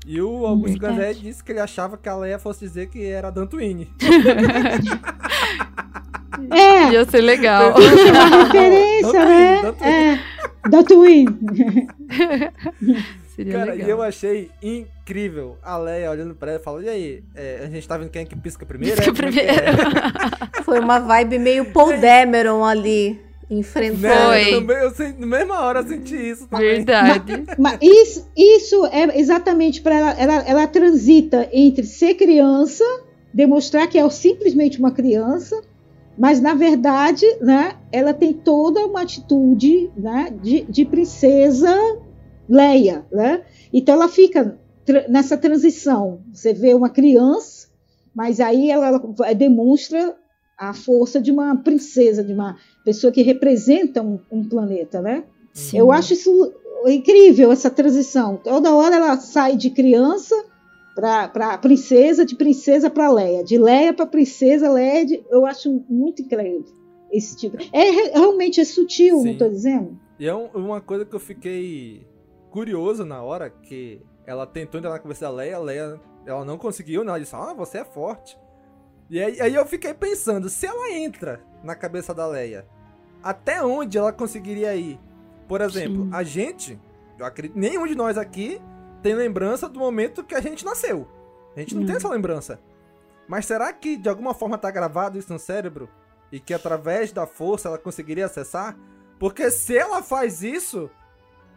E o Augusto Gandé disse que ele achava que a Leia fosse dizer que era Dantooine. *laughs* É. Ia ser legal. É uma referência, né? É. Da Twin. Seria Cara, legal. e eu achei incrível a Leia olhando pra ela e falando: E aí, é, a gente tá vendo quem é que pisca primeiro? Pisca é? Como é é?" *laughs* Foi uma vibe meio Paul Dameron ali, enfrentando. Né? Eu também- Eu, senti- na mesma hora eu senti isso também. Verdade. Mas isso, isso é exatamente para ela, ela. Ela transita entre ser criança, demonstrar que é simplesmente uma criança, mas na verdade, né, ela tem toda uma atitude né, de, de princesa Leia, né? Então ela fica tra- nessa transição. Você vê uma criança, mas aí ela, ela demonstra a força de uma princesa, de uma pessoa que representa um, um planeta, né? Sim. Eu acho isso incrível, essa transição. Toda hora ela sai de criança para princesa, de princesa para Leia, de Leia para princesa, Leia. de- eu acho muito incrível esse tipo. É re- realmente é sutil, Sim. não estou dizendo? E é um- uma coisa que eu fiquei curioso na hora que ela tentou entrar na cabeça da Leia, a Leia ela não conseguiu, né? Ela disse, ah, você é forte. E aí, aí eu fiquei pensando, se ela entra na cabeça da Leia, até onde ela conseguiria ir? Por exemplo, Sim. a gente, eu acredito, nenhum de nós aqui tem lembrança do momento que a gente nasceu. A gente não tem essa lembrança. Mas será que de alguma forma tá gravado isso no cérebro? E que através da força ela conseguiria acessar? Porque se ela faz isso,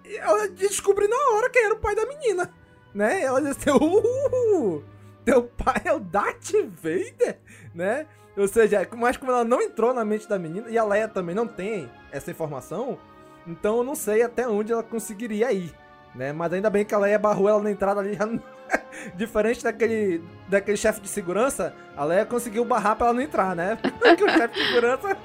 ela descobre na hora quem era o pai da menina. Né? Ela diz assim, uh, teu pai é o Darth Vader, né? Ou seja, mas como ela não entrou na mente da menina, e a Leia também não tem essa informação, então eu não sei até onde ela conseguiria ir, né? Mas ainda bem que a Leia barrou ela na entrada ali, *laughs* já diferente daquele, daquele chefe de segurança, a Leia conseguiu barrar pra ela não entrar, né? *laughs* Porque o chefe de segurança...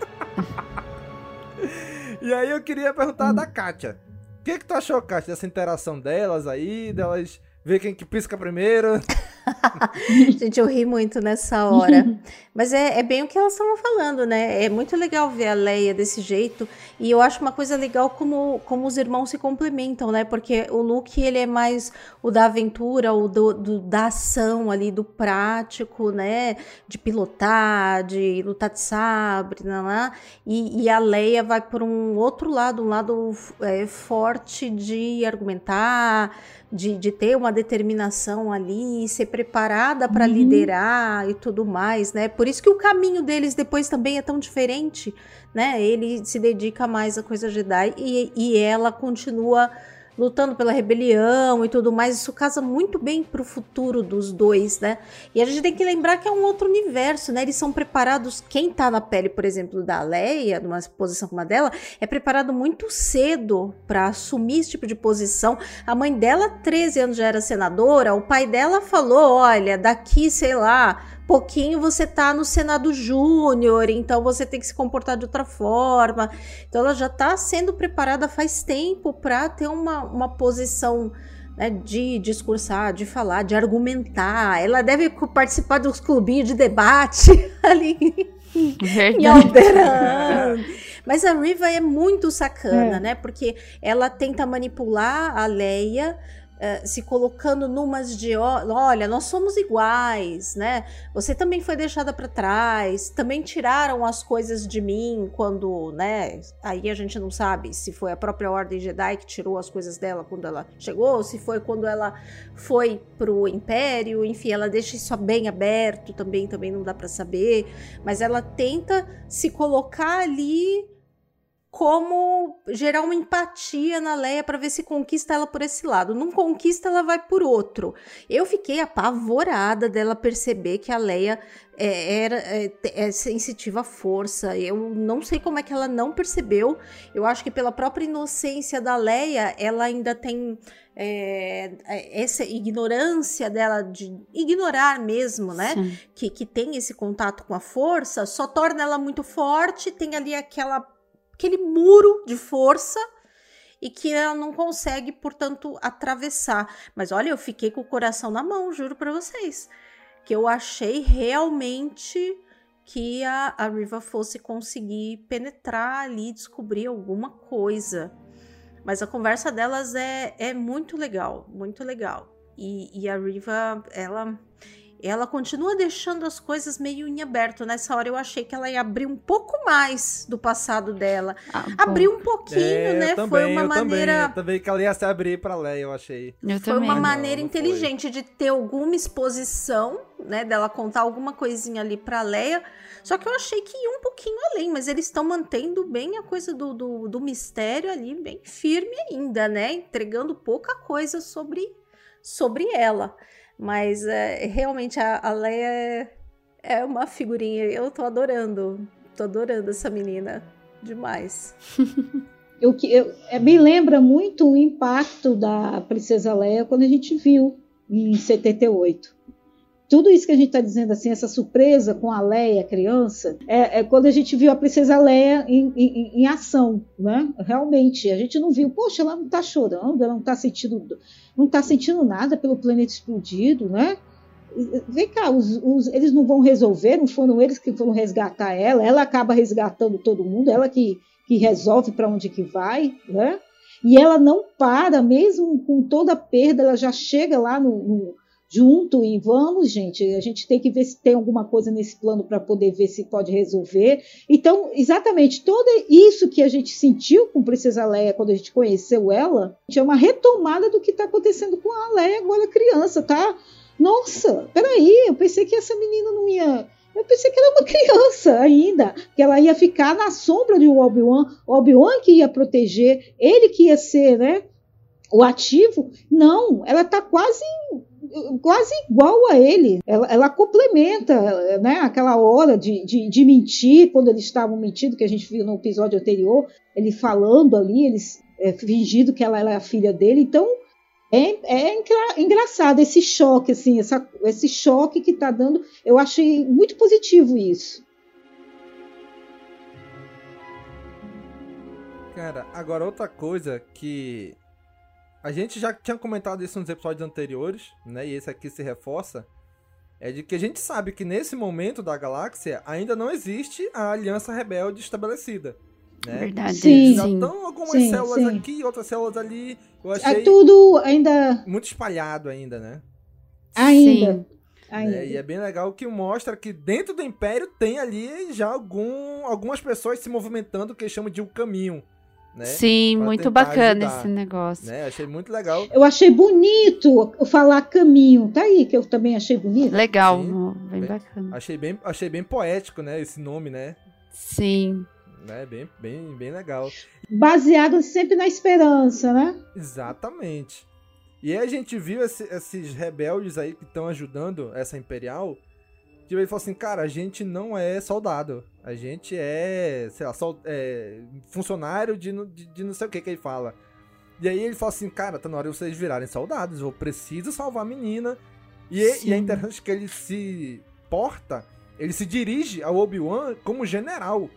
*laughs* e aí eu queria perguntar da Kátia. O que, que tu achou, Kátia, dessa interação delas aí, delas ver quem que pisca primeiro? *laughs* Gente, eu ri muito nessa hora. *laughs* Mas é, é bem o que elas estavam falando, né? É muito legal ver a Leia desse jeito. E eu acho uma coisa legal como, como os irmãos se complementam, né? Porque o Luke, ele é mais o da aventura, o do, do- da ação ali, do prático, né? De pilotar, de lutar de sabre, né? né? E, e a Leia vai por um outro lado, um lado é, forte de argumentar, de, de ter uma determinação ali, ser preparada para Uhum. liderar e tudo mais, né? Por isso que o caminho deles depois também é tão diferente, né? Ele se dedica mais à coisa Jedi e, e ela continua lutando pela rebelião e tudo mais. Isso casa muito bem pro futuro dos dois, né? E a gente tem que lembrar que é um outro universo, né? Eles são preparados. Quem tá na pele, por exemplo, da Leia, numa posição como a dela, é preparado muito cedo para assumir esse tipo de posição. A mãe dela, 13 anos, já era senadora. O pai dela falou: olha, daqui, sei lá, pouquinho você tá no Senado Júnior, então você tem que se comportar de outra forma. Então ela já tá sendo preparada faz tempo para ter uma, uma posição né, de discursar, de falar, de argumentar. Ela deve participar dos clubinhos de debate *laughs* ali em. Alderan. Mas a Riva é muito sacana, É. né? Porque ela tenta manipular a Leia. Eh, se colocando numas de olha, nós somos iguais, né? Você também foi deixada para trás, também tiraram as coisas de mim quando, né? Aí a gente não sabe se foi a própria Ordem Jedi que tirou as coisas dela quando ela chegou, ou se foi quando ela foi pro Império, enfim, ela deixa isso bem aberto também, também não dá para saber, mas ela tenta se colocar ali como gerar uma empatia na Leia para ver se conquista ela por esse lado. Não conquista, ela vai por outro. Eu fiquei apavorada dela perceber que a Leia é, era é, é sensitiva à força. Eu não sei como é que ela não percebeu. Eu acho que pela própria inocência da Leia, ela ainda tem é, essa ignorância dela de ignorar mesmo, né? Sim. Que, que tem esse contato com a força, só torna ela muito forte, tem ali aquela aquele muro de força e que ela não consegue, portanto, atravessar. Mas olha, eu fiquei com o coração na mão, juro para vocês, que eu achei realmente que a, a Riva fosse conseguir penetrar ali, descobrir alguma coisa. Mas a conversa delas é, é muito legal, muito legal. E, e a Riva, ela ela continua deixando as coisas meio em aberto. Nessa hora eu achei que ela ia abrir um pouco mais do passado dela. Ah, Abriu um pouquinho, é, né? Também, Foi uma maneira. Também, eu também que ela ia se abrir pra Leia, eu achei. Eu Foi também. uma maneira não, não inteligente foi. de ter alguma exposição, né? Dela contar alguma coisinha ali pra Leia. Só que eu achei que ia um pouquinho além, mas eles estão mantendo bem a coisa do, do, do mistério ali, bem firme ainda, né? Entregando pouca coisa sobre, sobre ela. Mas é, realmente a, a Leia é, é uma figurinha. Eu tô adorando. Tô adorando essa menina. Demais. *laughs* eu, eu, é, me lembra muito o impacto da Princesa Leia quando a gente viu em 78 tudo isso que a gente está dizendo assim, essa surpresa com a Leia, criança, é, é, quando a gente viu a princesa Leia em, em, em, ação, né? Realmente, a gente não viu, poxa, ela não está chorando, ela não está sentindo, não tá sentindo nada pelo planeta explodido, né? Vem cá, os, os, eles não vão resolver, não foram eles que foram resgatar ela, ela acaba resgatando todo mundo, ela que, que resolve para onde que vai, né? E ela não para, mesmo com toda a perda, ela já chega lá no, no junto e vamos, gente, a gente tem que ver se tem alguma coisa nesse plano para poder ver se pode resolver. Então, exatamente, tudo isso que a gente sentiu com Princesa Leia quando a gente conheceu ela, é uma retomada do que está acontecendo com a Leia agora criança, tá? Nossa, peraí, eu pensei que essa menina não ia. Eu pensei que ela era uma criança ainda, que ela ia ficar na sombra de Obi-Wan, Obi-Wan que ia proteger, ele que ia ser, né, o ativo. Não, ela está quase quase igual a ele. Ela, ela complementa né, aquela hora de, de, de, mentir, quando eles estavam mentindo, que a gente viu no episódio anterior, ele falando ali, eles é, fingindo que ela era a filha dele. Então, é, é engra, engraçado esse choque, assim, essa, esse choque que está dando. Eu achei muito positivo isso. Cara, agora outra coisa que a gente já tinha comentado isso nos episódios anteriores, né? E esse aqui se reforça. É de que a gente sabe que nesse momento da galáxia ainda não existe a aliança rebelde estabelecida. Né? Verdade. Sim, já estão algumas sim, células sim. aqui, outras células ali. Eu é achei é tudo ainda. Muito espalhado ainda, né? Ainda. Sim. Ainda. É, e é bem legal que mostra que dentro do Império tem ali já algum, algumas pessoas se movimentando que chamam de um caminho. Né? Sim, pra muito bacana ajudar, esse negócio. Né? Achei muito legal. Eu achei bonito falar caminho. Tá aí, que eu também achei bonito. Legal, Sim, bem, bem, bacana. Achei bem, achei bem poético, né? Esse nome, né? Sim. Né? Bem, bem, bem legal. Baseado sempre na esperança, né? Exatamente. E aí a gente viu esse, esses rebeldes aí que estão ajudando essa Imperial Tipo, ele falou assim, cara, a gente não é soldado. A gente é, sei lá, sol, é, funcionário de, de, de, não sei o que que ele fala. E aí ele fala assim, cara, tá na hora de vocês virarem soldados. Eu preciso salvar a menina. E, e é interessante que ele se porta, ele se dirige ao Obi-Wan como general. Ou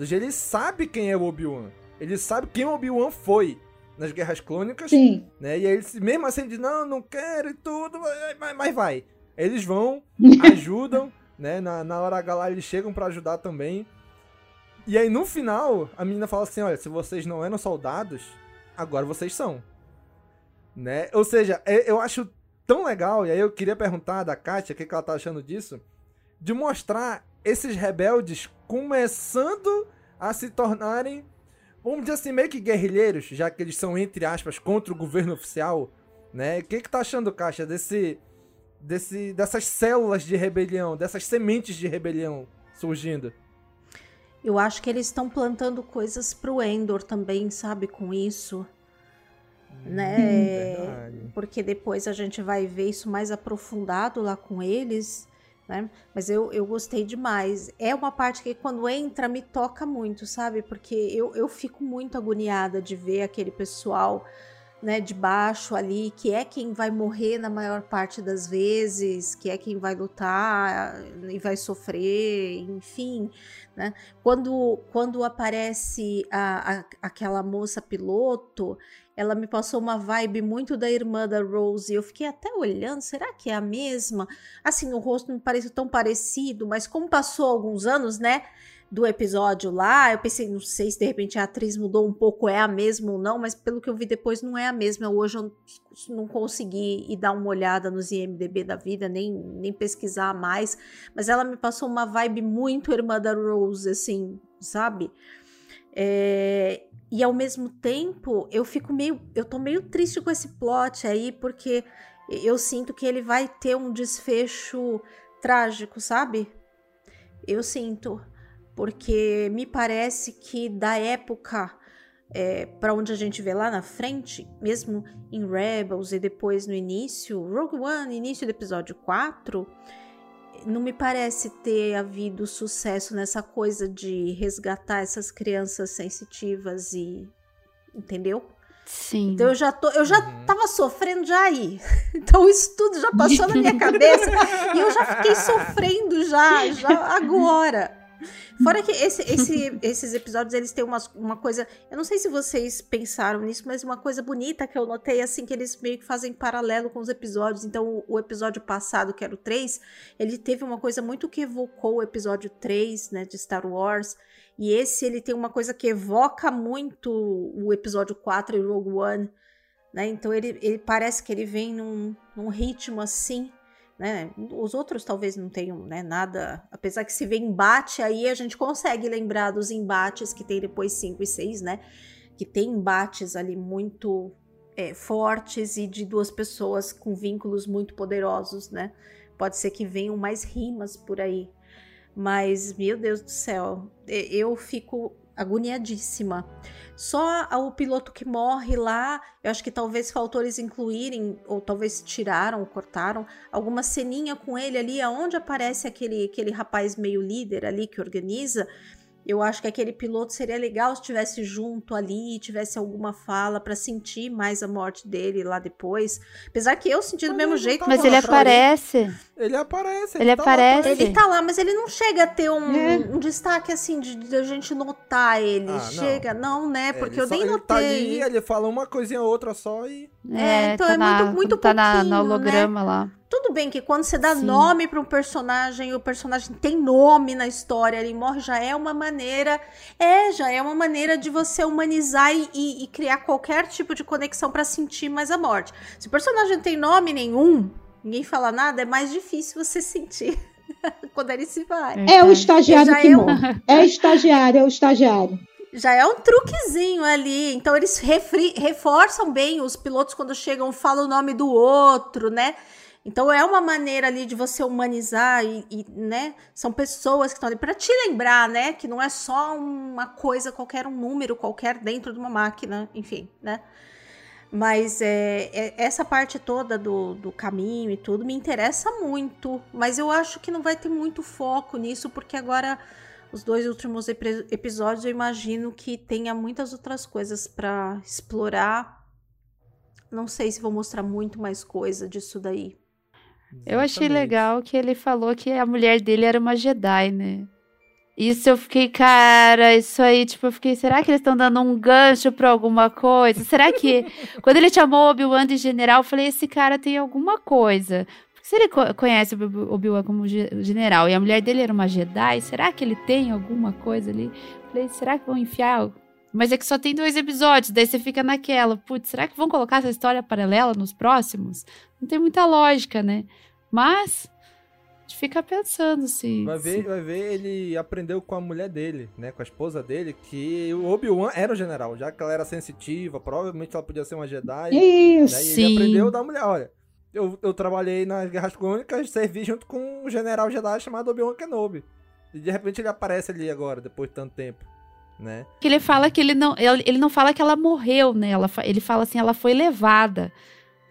seja, ele sabe quem é o Obi-Wan. Ele sabe quem o Obi-Wan foi nas Guerras Clônicas. Sim. Né? E aí ele, mesmo assim, ele diz, não, não quero e tudo, mas, mas vai. Eles vão, *laughs* ajudam né? Na, na hora H lá eles chegam para ajudar também. E aí no final, a menina fala assim: olha, se vocês não eram soldados, agora vocês são. Né? Ou seja, é, eu acho tão legal, e aí eu queria perguntar da Kátia o que, que ela tá achando disso, de mostrar esses rebeldes começando a se tornarem, vamos dizer assim, meio que guerrilheiros, já que eles são, entre aspas, contra o governo oficial. Né? O que, que tá achando, Kátia, desse desse, dessas células de rebelião, dessas sementes de rebelião surgindo. Eu acho que eles estão plantando coisas pro Endor também, sabe, com isso. Hum, né? Verdade. Porque depois a gente vai ver isso mais aprofundado lá com eles. Né? Mas eu, eu gostei demais. É uma parte que quando entra me toca muito, sabe? Porque eu, eu fico muito agoniada de ver aquele pessoal né, de baixo ali, que é quem vai morrer na maior parte das vezes, que é quem vai lutar e vai sofrer, enfim, né? Quando, quando aparece a, a, aquela moça piloto, ela me passou uma vibe muito da irmã da Rose. Eu fiquei até olhando, será que é a mesma? Assim, o rosto me parece tão parecido, mas como passou alguns anos, né? Do episódio lá, eu pensei, não sei se de repente a atriz mudou um pouco, é a mesma ou não, mas pelo que eu vi depois não é a mesma. Hoje eu não consegui ir dar uma olhada nos IMDB da vida, nem, nem pesquisar mais, mas ela me passou uma vibe muito irmã da Rose, assim, sabe? É, e ao mesmo tempo, eu fico meio. Eu tô meio triste com esse plot aí, porque eu sinto que ele vai ter um desfecho trágico, sabe? Eu sinto porque me parece que da época é, para onde a gente vê lá na frente, mesmo em Rebels e depois no início, Rogue One, início do episódio 4, não me parece ter havido sucesso nessa coisa de resgatar essas crianças sensitivas e. Entendeu? Sim. Então eu já tô, eu já uhum. tava sofrendo já aí. *laughs* Então isso tudo já passou na minha *laughs* cabeça e eu já fiquei sofrendo já, já agora. Fora que esse, esse, esses episódios, eles têm uma, coisa. Eu não sei se vocês pensaram nisso, mas uma coisa bonita que eu notei, assim, que eles meio que fazem paralelo com os episódios. Então, o, o episódio passado, que era o 3, ele teve uma coisa muito que evocou o episódio 3, né, de Star Wars. E esse, ele tem uma coisa que evoca muito o episódio 4 e Rogue One. Né? Então, ele, ele parece que ele vem num, num ritmo assim né? Os outros talvez não tenham né, nada, apesar que se vê embate, aí a gente consegue lembrar dos embates que tem depois 5 e 6, né? Que tem embates ali muito é, fortes e de duas pessoas com vínculos muito poderosos, né? Pode ser que venham mais rimas por aí. Mas, meu Deus do céu, eu fico agoniadíssima. Só o piloto que morre lá, eu acho que talvez faltou eles incluírem, ou talvez tiraram, ou cortaram, alguma ceninha com ele ali, aonde aparece aquele, aquele rapaz meio líder ali que organiza. Eu acho que aquele piloto seria legal se estivesse junto ali, tivesse alguma fala para sentir mais a morte dele lá depois. Apesar que eu senti do mesmo jeito. Mas ele aparece. Ele, ele aparece. Ele, ele tá aparece. ele tá lá, mas ele não chega a ter um, é. um destaque assim de, de, a gente notar ele. Ah, chega, não, né? Porque eu só, nem ele notei. Tá ali, ele fala uma coisinha ou outra só e. É, então tá é na, muito, muito tá pouquinho, na, no holograma né? lá. Tudo bem que quando você dá Sim. nome para um personagem, o personagem tem nome na história, ele morre, já é uma maneira. É, já é uma maneira de você humanizar e, e, e criar qualquer tipo de conexão para sentir mais a morte. Se o personagem não tem nome nenhum, ninguém fala nada, é mais difícil você *laughs* sentir *laughs* quando ele se vai. É o estagiário que é morre. É estagiário, é o estagiário já é um truquezinho ali. Então eles reforçam bem os pilotos quando chegam, falam o nome do outro, né? Então é uma maneira ali de você humanizar e, e né, são pessoas que estão ali para te lembrar, né, que não é só uma coisa qualquer, um número qualquer dentro de uma máquina, enfim, né? Mas é, é, essa parte toda do, do caminho e tudo me interessa muito, mas eu acho que não vai ter muito foco nisso, porque agora os dois últimos episódios eu imagino que tenha muitas outras coisas para explorar. Não sei se vou mostrar muito mais coisa disso daí. Eu achei legal que ele falou que a mulher dele era uma Jedi, né? Isso eu fiquei, cara, isso aí, tipo, eu fiquei, será que eles estão dando um gancho pra alguma coisa? Será que. *laughs* Quando ele chamou Obi-Wan de general, eu falei, esse cara tem alguma coisa. Porque se ele conhece o Obi-Wan como general e a mulher dele era uma Jedi, será que ele tem alguma coisa ali? Eu falei, será que vão enfiar mas é que só tem dois episódios, daí você fica naquela, putz, será que vão colocar essa história paralela nos próximos? Não tem muita lógica, né? Mas a gente fica pensando se. Vai ver, se... vai ver, ele aprendeu com a mulher dele, né? Com a esposa dele, que o Obi-Wan era o general, já que ela era sensitiva, provavelmente ela podia ser uma Jedi. Isso. Né? E ele aprendeu da mulher, olha. Eu, eu trabalhei nas Guerras Clônicas, servi junto com um general Jedi chamado Obi-Wan Kenobi. E de repente ele aparece ali agora, depois de tanto tempo né? Que ele fala que ele não, ele não fala que ela morreu, né? Ela, ele fala assim, ela foi levada.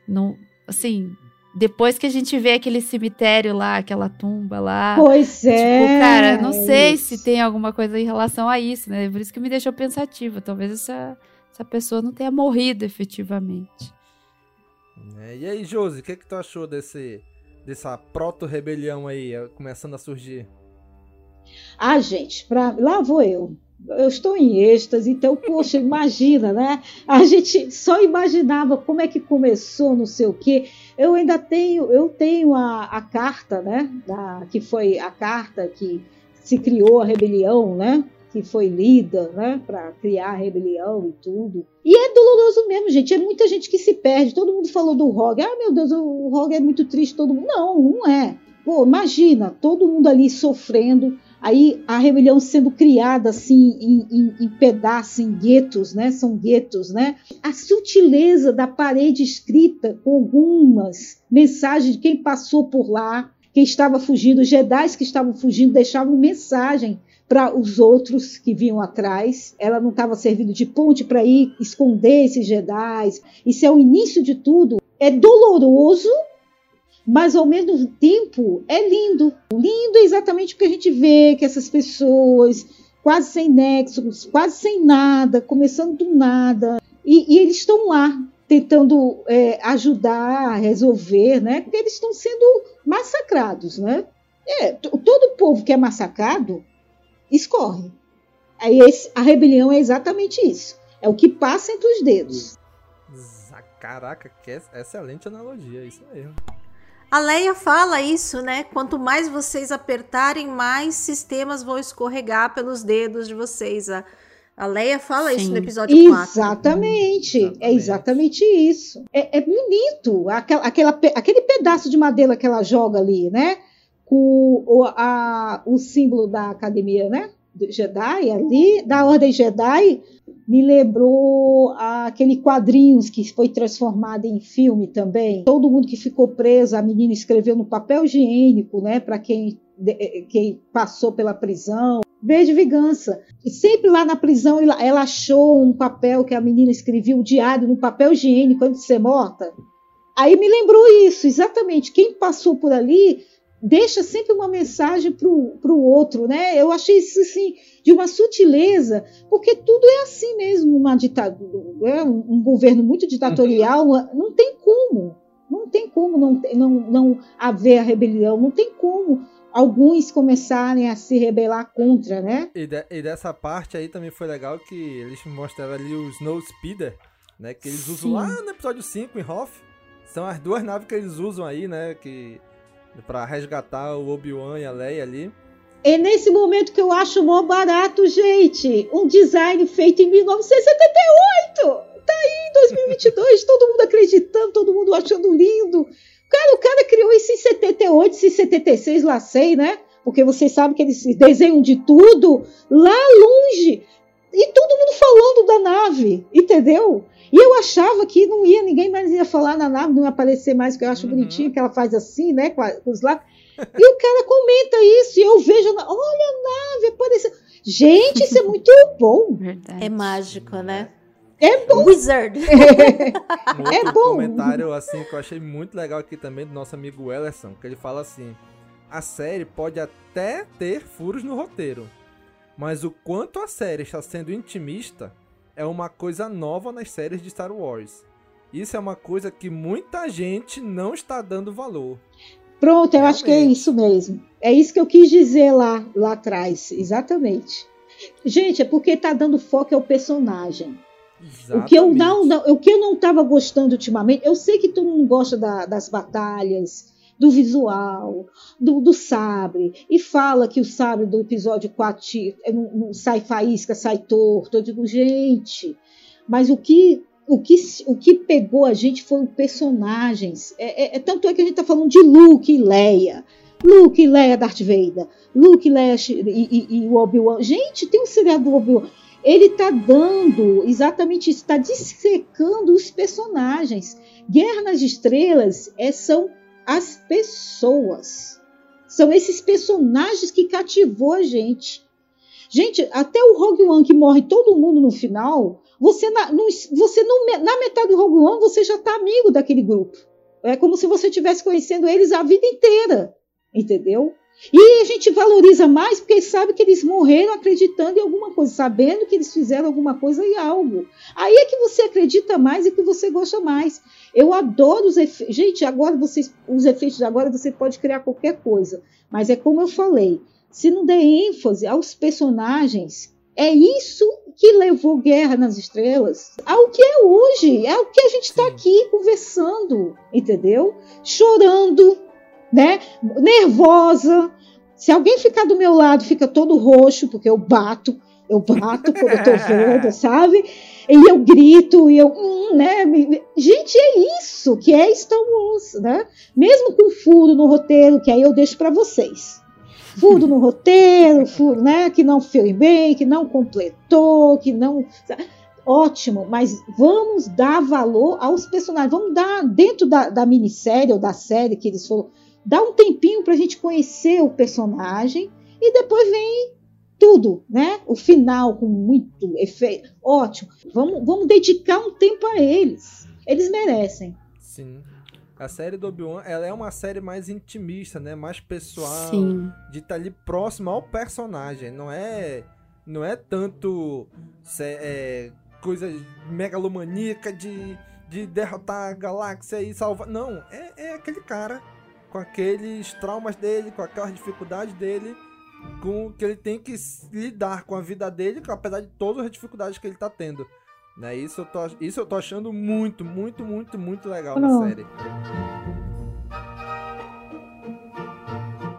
No, assim, depois que a gente vê aquele cemitério lá, aquela tumba lá. Pois tipo, é. cara, não sei isso. se tem alguma coisa em relação a isso, né? Por isso que me deixou pensativa. Talvez essa, essa pessoa não tenha morrido efetivamente. É, e aí, Josi, o que, que tu achou desse, dessa proto-rebelião aí começando a surgir? Ah, gente, pra... lá vou eu eu estou em êxtase, então, poxa, imagina, né? A gente só imaginava como é que começou, não sei o quê. Eu ainda tenho, eu tenho a, a carta, né? Da, que foi a carta que se criou a rebelião, né? Que foi lida, né? Para criar a rebelião e tudo. E é doloroso mesmo, gente. É muita gente que se perde. Todo mundo falou do Rogue. Ah, meu Deus, o Rogue é muito triste. Todo mundo. Não, não é. Pô, imagina, todo mundo ali sofrendo aí a rebelião sendo criada assim em, em, em, pedaços, em guetos, né? São guetos, né? A sutileza da parede escrita com algumas mensagens de quem passou por lá, quem estava fugindo, os Jedi que estavam fugindo deixavam mensagem para os outros que vinham atrás. Ela não estava servindo de ponte para ir esconder esses Jedi. Isso é o início de tudo. É doloroso, mas ao mesmo tempo é lindo. Lindo é exatamente porque a gente vê que essas pessoas, quase sem nexos, quase sem nada, começando do nada, e, e eles estão lá tentando é, ajudar resolver, né? Porque eles estão sendo massacrados, né? É, todo povo que é massacrado escorre. Aí esse, a rebelião é exatamente isso. É o que passa entre os dedos. Caraca, que excelente analogia, isso mesmo. A Leia fala isso, né? Quanto mais vocês apertarem, mais sistemas vão escorregar pelos dedos de vocês. A, a Leia fala Sim. isso no episódio 4. Exatamente, exatamente. é exatamente isso. É, é bonito, aquela, aquela, aquele pedaço de madeira que ela joga ali, né? Com o, a, o símbolo da academia, né? Jedi ali, da Ordem Jedi, me lembrou aquele quadrinhos que foi transformado em filme também. Todo mundo que ficou preso, a menina escreveu no papel higiênico, né, para quem, eh, quem passou pela prisão. Veja vingança. E sempre lá na prisão ela achou um papel que a menina escrevia, um diário no papel higiênico antes de ser morta. Aí me lembrou isso, exatamente. Quem passou por ali deixa sempre uma mensagem para o outro, né? Eu achei isso assim de uma sutileza, porque tudo é assim mesmo, uma ditadura, é um, governo muito ditatorial, não tem como, não tem como não, não, não haver a rebelião, não tem como alguns começarem a se rebelar contra, né? E, de, e dessa parte aí também foi legal que eles mostraram ali o Snow Speeder, né? Que eles Sim. usam lá no episódio 5 em Hoth. São as duas naves que eles usam aí, né? Que para resgatar o Obi-Wan e a Leia ali. É nesse momento que eu acho mó barato, gente. Um design feito em 1978. Tá aí em 2022, todo mundo acreditando, todo mundo achando lindo. Cara, o cara criou isso em 78, em 76, lá sei, né? Porque vocês sabem que eles desenham de tudo lá longe. E todo mundo falando da nave, entendeu? E eu achava que não ia, ninguém mais ia falar na nave, não ia aparecer mais, que eu acho uhum. bonitinho que ela faz assim, né, com, a, com os lábios. E o cara comenta isso, e eu vejo, olha a nave aparecendo. Gente, isso é muito bom. *laughs* É mágico, né? É bom. Wizard. um *laughs* é bom. comentário assim que eu achei muito legal aqui também do nosso amigo Ellerson, que ele fala assim: a série pode até ter furos no roteiro, mas o quanto a série está sendo intimista é uma coisa nova nas séries de Star Wars. Isso é uma coisa que muita gente não está dando valor. Pronto, eu Realmente. acho que é isso mesmo. É isso que eu quis dizer lá, lá atrás, exatamente. Gente, é porque está dando foco ao personagem. Exatamente. O que eu não, não, o que eu não estava gostando ultimamente, eu sei que todo mundo gosta da, das batalhas, do visual, do, do, sabre, e fala que o sabre do episódio 4 não, não sai faísca, sai torto. Eu digo, gente, mas o que o que, o que pegou a gente foram personagens. É, é, é tanto é que a gente está falando de Luke e Leia. Luke e Leia Darth Vader. Luke e Leia e, e, e o Obi-Wan. Gente, tem um seriado do Obi-Wan. Ele está dando exatamente isso, está dissecando os personagens. Guerra nas Estrelas é, são as pessoas. São esses personagens que cativou a gente. Gente, até o Rogue One que morre todo mundo no final, você na, no, você no, na metade do Rogue One você já está amigo daquele grupo. É como se você estivesse conhecendo eles a vida inteira, entendeu? E a gente valoriza mais porque sabe que eles morreram acreditando em alguma coisa, sabendo que eles fizeram alguma coisa e algo. Aí é que você acredita mais e que você gosta mais. Eu adoro os efeitos. Gente, agora vocês, os efeitos de agora você pode criar qualquer coisa. Mas é como eu falei, se não der ênfase aos personagens, é isso que levou Guerra nas Estrelas ao que é hoje, é o que a gente está aqui conversando, entendeu? Chorando, né? Nervosa, Se alguém ficar do meu lado, fica todo roxo, porque eu bato, eu bato quando eu tô *laughs* vendo, sabe? E eu grito, e eu, hum, né? Gente, é isso que é Star Wars, né? Mesmo com furo no roteiro, que aí eu deixo para vocês. Furo no roteiro, *laughs* furo, né? Que não foi bem, que não completou, que não. Ótimo, mas vamos dar valor aos personagens. Vamos dar, dentro da, da minissérie ou da série que eles foram, dar um tempinho para a gente conhecer o personagem e depois vem tudo, né? O final com muito efeito, ótimo. Vamos, vamos dedicar um tempo a eles. Eles merecem. Sim. A série do Obi-Wan, ela é uma série mais intimista, né? Mais pessoal, Sim. de estar ali próximo ao personagem. Não é, não é tanto é, coisa megalomaníaca de, de derrotar a galáxia e salvar. Não, é, é aquele cara com aqueles traumas dele, com aquelas dificuldades dele com que ele tem que lidar com a vida dele, apesar de todas as dificuldades que ele tá tendo. Né? Isso, eu tô, isso eu tô achando muito, muito, muito, muito legal na série.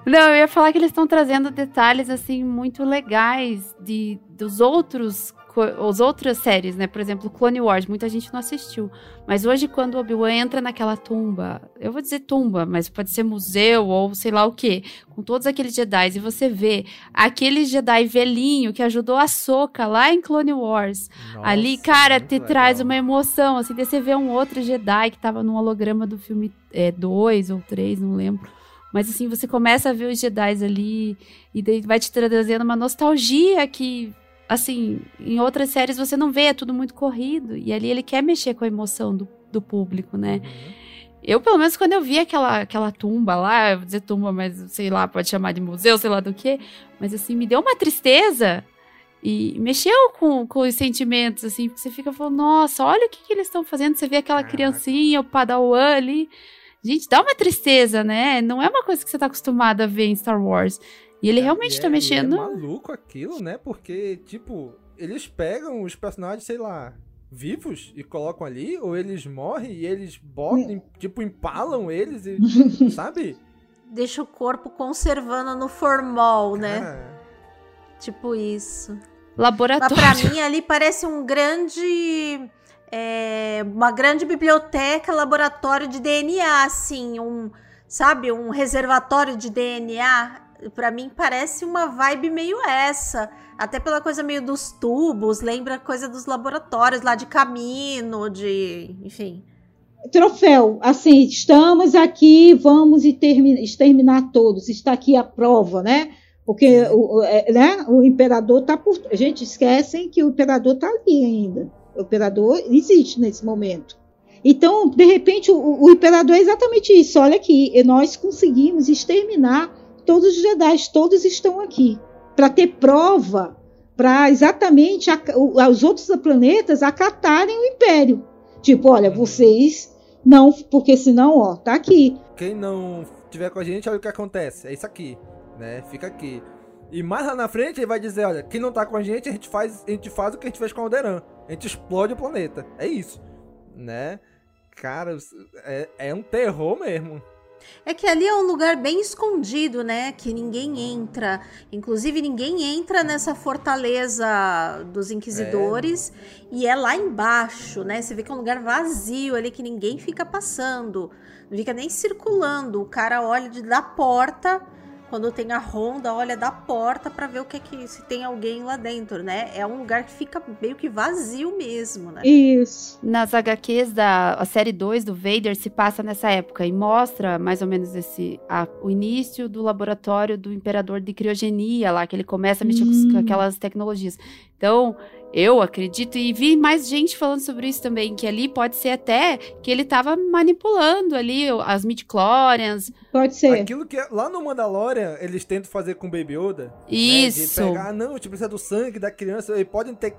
Não, eu ia falar que eles estão trazendo detalhes assim muito legais de dos outros as outras séries, né? Por exemplo, Clone Wars, muita gente não assistiu. Mas hoje, quando o Obi-Wan entra naquela tumba, eu vou dizer tumba, mas pode ser museu ou sei lá o que, com todos aqueles Jedi, e você vê aquele Jedi velhinho que ajudou a Soca lá em Clone Wars. Nossa, Ali, cara, te legal. traz uma emoção, assim, de você ver um outro Jedi que tava no holograma do filme 2 é, ou 3, não lembro. Mas assim, você começa a ver os Jedi ali e daí vai te trazendo uma nostalgia que assim, em outras séries você não vê, é tudo muito corrido. E ali ele quer mexer com a emoção do, do público, né? Uhum. Eu, pelo menos, quando eu vi aquela, aquela tumba lá, eu vou dizer tumba, mas sei lá, pode chamar de museu, sei lá do que, mas assim, me deu uma tristeza e mexeu com, com os sentimentos, assim, porque você fica falando, nossa, olha o que, que eles estão fazendo. Você vê aquela criancinha, o padawan ali. Gente, dá uma tristeza, né? Não é uma coisa que você tá acostumado a ver em Star Wars. E ele é, realmente e tá é, mexendo. é maluco aquilo, né? Porque, tipo, eles pegam os personagens, sei lá, vivos e colocam ali, ou eles morrem e eles botam, hum. tipo, empalam eles e. *laughs* sabe? Deixa o corpo conservando no formol, né? Tipo isso. Laboratório. Mas pra mim ali parece um grande. É, uma grande biblioteca, laboratório de DNA, assim, um, sabe, um reservatório de DNA para mim parece uma vibe meio essa. Até pela coisa meio dos tubos, lembra coisa dos laboratórios lá de caminho, de. enfim. Troféu, assim, estamos aqui, vamos exterminar todos, está aqui a prova, né? Porque o, é, né, o imperador está por. A gente esquecem que o imperador está ali ainda. O imperador existe nesse momento. Então, de repente, o, o imperador é exatamente isso. Olha aqui, nós conseguimos exterminar todos os Jedi, todos estão aqui, para ter prova, para exatamente a, os outros planetas acatarem o Império. Tipo, olha, uhum. vocês não, porque senão, ó, tá aqui. Quem não tiver com a gente, olha o que acontece. É isso aqui, né? Fica aqui. E mais lá na frente ele vai dizer, olha, quem não tá com a gente, a gente faz, a gente faz o que a gente fez com o Alderan. A gente explode o planeta. É isso, né? Cara, é, é um terror mesmo. É que ali é um lugar bem escondido, né? Que ninguém entra. Inclusive, ninguém entra nessa fortaleza dos inquisidores. É. E é lá embaixo, né? Você vê que é um lugar vazio ali que ninguém fica passando. Não fica nem circulando. O cara olha de, da porta quando tem a ronda, olha da porta para ver o que é que se tem alguém lá dentro, né? É um lugar que fica meio que vazio mesmo, né? Isso. Nas HQs da a série 2 do Vader se passa nessa época e mostra mais ou menos esse a, o início do laboratório do imperador de criogenia lá, que ele começa a mexer hum. com aquelas tecnologias. Então, eu acredito e vi mais gente falando sobre isso também, que ali pode ser até que ele estava manipulando ali as midichlorians. Pode ser. Aquilo que lá no Mandalorian eles tentam fazer com o Baby Yoda. Isso. Né, de pegar, ah, não, tipo, precisa do sangue da criança, e podem ter,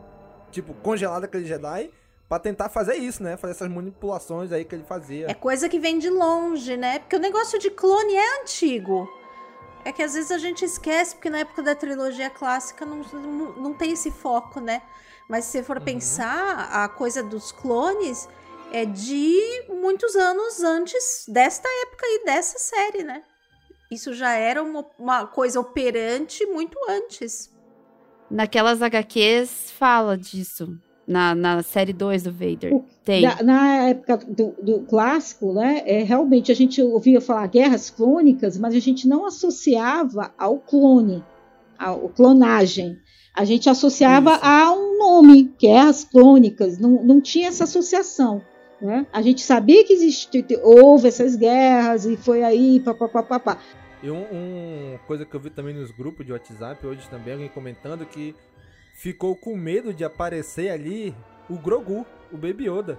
tipo, congelado aquele Jedi para tentar fazer isso, né? Fazer essas manipulações aí que ele fazia. É coisa que vem de longe, né? Porque o negócio de clone é antigo. É que às vezes a gente esquece, porque na época da trilogia clássica não, não, não tem esse foco, né? Mas se você for uhum. pensar, a coisa dos clones é de muitos anos antes desta época e dessa série, né? Isso já era uma, uma coisa operante muito antes. Naquelas HQs fala disso. Na, na série 2 do Vader. Tem. Na, na época do, do, clássico, né? É, realmente a gente ouvia falar guerras clônicas, mas a gente não associava ao clone, ao clonagem. A gente associava Isso. a um nome, guerras clônicas, não, não tinha essa associação. Né? A gente sabia que existia, houve essas guerras e foi aí, papapá. E uma um, coisa que eu vi também nos grupos de WhatsApp hoje também, alguém comentando que ficou com medo de aparecer ali o Grogu, o Baby Yoda.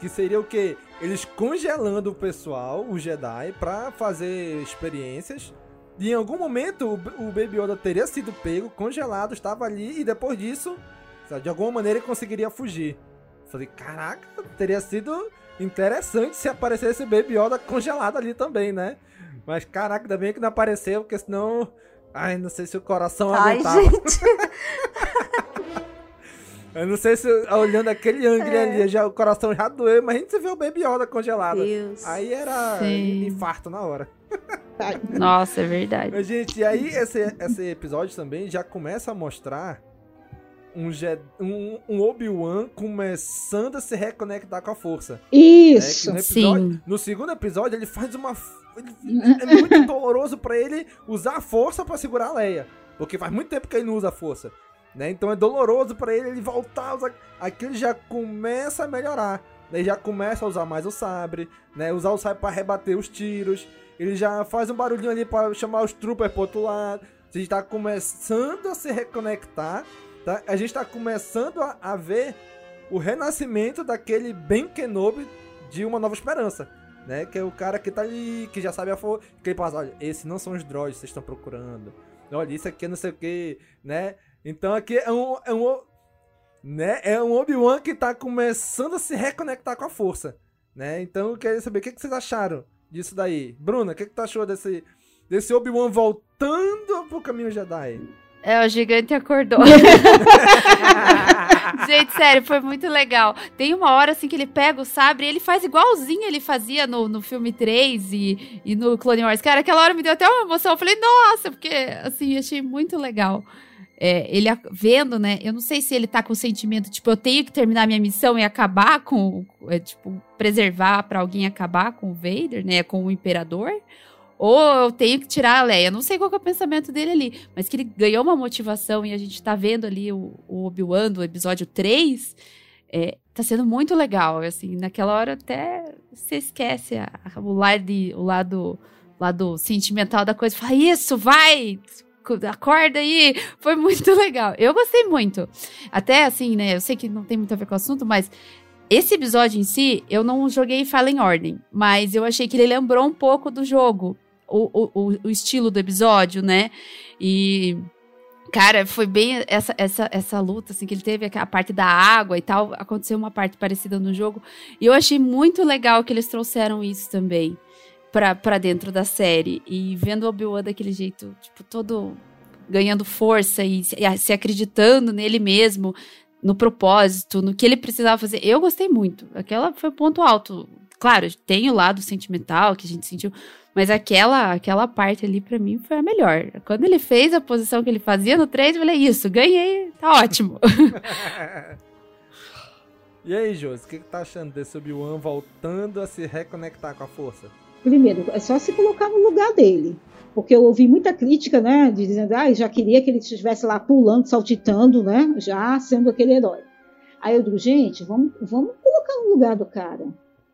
Que seria o que? Eles congelando o pessoal, o Jedi, para fazer experiências. E em algum momento o, Baby Yoda teria sido pego, congelado, estava ali, e depois disso, de alguma maneira ele conseguiria fugir. Falei, caraca, teria sido interessante se aparecesse o Baby Yoda congelado ali também, né? Mas caraca, ainda bem que não apareceu, porque senão Ai, não sei se o coração Ai, aguentava. gente. *laughs* Eu não sei se olhando aquele ângulo é. ali, já, o coração já doeu, mas a gente vê o Baby Yoda congelado. Deus. Aí era Sim. infarto na hora. Nossa, é verdade. Mas, gente, e aí esse, esse episódio também já começa a mostrar um, um, um Obi-Wan começando a se reconectar com a força. Isso, né? no, episódio, Sim. no segundo episódio ele faz uma é muito doloroso para ele usar a força para segurar a Leia. Porque faz muito tempo que ele não usa a força. Né? Então é doloroso para ele ele voltar usar. Aqui ele já começa a melhorar. Ele já começa a usar mais o sabre, né? Usar o sabre para rebater os tiros. Ele já faz um barulhinho ali para chamar os troopers pro outro lado. A gente tá começando a se reconectar. Tá? A gente tá começando a, a ver o renascimento daquele Ben Kenobi de Uma Nova Esperança né? Que é o cara que tá ali, que já sabe a força. Que ele passa, olha, esses não são os droids que vocês estão procurando. Olha, isso aqui é não sei o que, né? Então aqui é um. É um né? É um Obi-Wan que tá começando a se reconectar com a força. Né? Então eu queria saber o que, que vocês acharam disso daí. Bruna, o que, que tu achou desse, desse Obi-Wan voltando pro caminho Jedi? É, o gigante acordou. *laughs* *laughs* Gente, sério, foi muito legal. Tem uma hora assim que ele pega o sabre e ele faz igualzinho ele fazia no, no filme 3 e, e no Clone Wars. Cara, aquela hora me deu até uma emoção. Eu falei, nossa, porque assim, achei muito legal. É, ele vendo, né? Eu não sei se ele tá com o sentimento, tipo, eu tenho que terminar minha missão e acabar com. É, tipo, preservar para alguém acabar com o Vader, né? Com o Imperador ou eu tenho que tirar a Leia. Não sei qual é o pensamento dele ali, mas que ele ganhou uma motivação e a gente tá vendo ali o, o Obi-Wan do episódio 3. É, tá sendo muito legal, assim, naquela hora até você esquece a, a, o, lado, o lado, lado sentimental da coisa, fala, isso, vai, acorda aí, foi muito *laughs* legal. Eu gostei muito. Até assim, né, eu sei que não tem muito a ver com o assunto, mas esse episódio em si, eu não joguei Fallen Ordem, mas eu achei que ele lembrou um pouco do jogo o, o, o estilo do episódio, né? E Cara, foi bem essa, essa, essa luta, assim, que ele teve a parte da água e tal. Aconteceu uma parte parecida no jogo. E eu achei muito legal que eles trouxeram isso também pra, dentro da série. E vendo o Obi-Wan daquele jeito, tipo, todo ganhando força e se, se acreditando nele mesmo, no propósito, no que ele precisava fazer. Eu gostei muito. Aquela foi o ponto alto. Claro, tem o lado sentimental que a gente sentiu, mas aquela, aquela parte ali para mim foi a melhor. Quando ele fez a posição que ele fazia no 3, eu falei, isso, ganhei, tá ótimo. *laughs* e aí, Josi, o que, que tá achando desse Obi-Wan voltando a se reconectar com a força? Primeiro, é só se colocar no lugar dele. Porque eu ouvi muita crítica, né? De dizendo, ah, já queria que ele estivesse lá pulando, saltitando, né? Já sendo aquele herói. Aí eu digo, gente, vamos, vamos colocar no lugar do cara.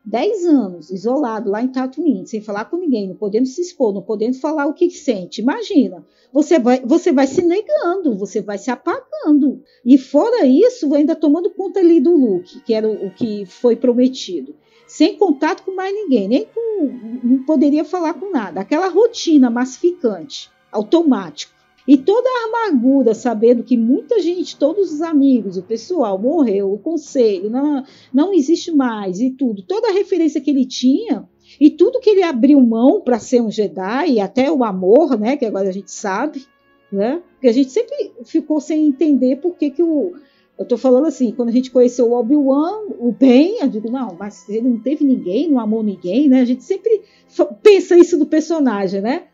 10 anos isolado lá em Tatooine, sem falar com ninguém, não podendo se expor, não podendo falar o que sente. Imagina, você vai, você vai se negando, você vai se apagando. E fora isso, ainda tomando conta ali do Luke, que era o, o que foi prometido. Sem contato com mais ninguém, nem com, não poderia falar com nada. Aquela rotina massificante, automático. E toda a amargura, sabendo que muita gente, todos os amigos, o pessoal morreu, o conselho não, não existe mais e tudo, toda a referência que ele tinha e tudo que ele abriu mão para ser um Jedi, e até o amor, né, que agora a gente sabe, né? Porque a gente sempre ficou sem entender por que, que o. Eu tô falando assim, quando a gente conheceu o Obi-Wan, o Ben, eu digo, não, mas ele não teve ninguém, não amou ninguém, né? A gente sempre pensa isso do personagem, né?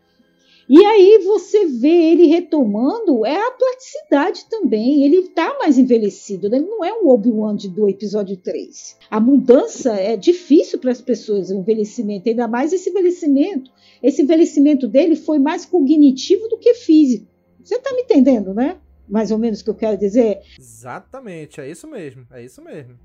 E aí você vê ele retomando, é a plasticidade também. Ele está mais envelhecido, né? ele não é um Obi-Wan do episódio 3. A mudança é difícil para as pessoas, o envelhecimento, ainda mais esse envelhecimento. Esse envelhecimento dele foi mais cognitivo do que físico. Você está me entendendo, né? Mais ou menos o que eu quero dizer? Exatamente, é isso mesmo, é isso mesmo.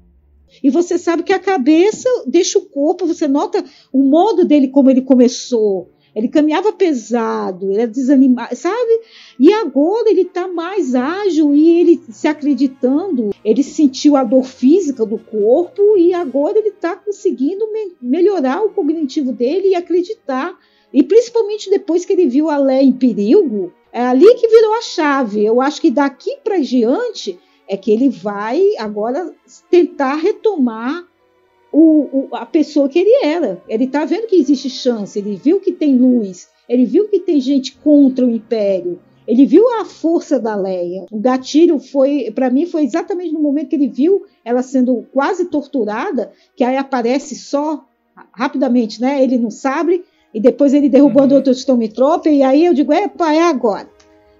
E você sabe que a cabeça deixa o corpo, você nota o modo dele como ele começou ele caminhava pesado, ele era desanimado, sabe? E agora ele está mais ágil e ele se acreditando, ele sentiu a dor física do corpo e agora ele está conseguindo me melhorar o cognitivo dele e acreditar. E principalmente depois que ele viu a Lé em perigo, é ali que virou a chave. Eu acho que daqui para diante é que ele vai agora tentar retomar o, o, a pessoa que ele era. Ele está vendo que existe chance, ele viu que tem luz, ele viu que tem gente contra o Império. Ele viu a força da Leia. O gatilho foi, para mim, foi exatamente no momento que ele viu ela sendo quase torturada, que aí aparece só rapidamente, né? Ele não sabe e depois ele derrubando uhum. outro Stormtrooper e aí eu digo, epa, é agora.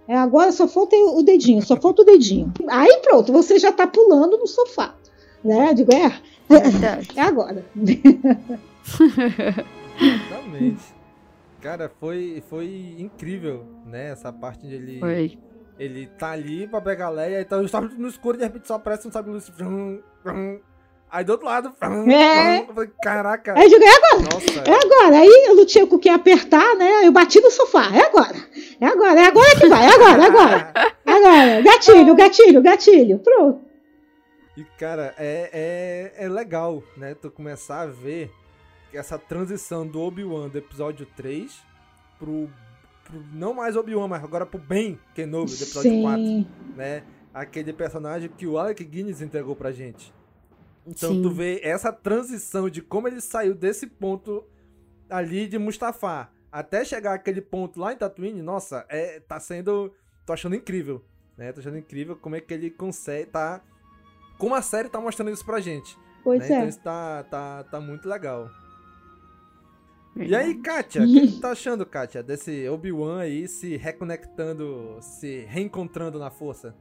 É agora, só falta o dedinho, só falta o dedinho. Aí pronto, você já está pulando no sofá, né? Eu digo, é, é agora. Exatamente. Cara, foi, foi incrível, né? Essa parte de ele. Foi. Ele tá ali pra pegar a Leia, então estava no escuro e de repente só aparece um sabe luz. Aí do outro lado. É. Caraca. Aí eu joguei agora. Nossa, é agora. Aí eu não tinha com quem apertar, né? Eu bati no sofá. É agora. É agora. É agora que vai. É agora. É agora. É *laughs* agora. Gatilho, gatilho, gatilho. Pronto. E, cara, é, é, é legal, né? Tu começar a ver essa transição do Obi-Wan do episódio 3 pro, pro não mais Obi-Wan, mas agora pro Ben Kenobi do episódio Sim. 4, né? Aquele personagem que o Alec Guinness entregou pra gente. Então Sim. tu vê essa transição de como ele saiu desse ponto ali de Mustafa até chegar aquele ponto lá em Tatooine, nossa, é, tá sendo. tô achando incrível. Né? Tô achando incrível como é que ele consegue. tá como a série tá mostrando isso pra gente. Pois né? é. Então isso tá, tá, tá muito legal. E aí, Kátia, o que tu tá achando, Kátia, desse Obi-Wan aí se reconectando, se reencontrando na força?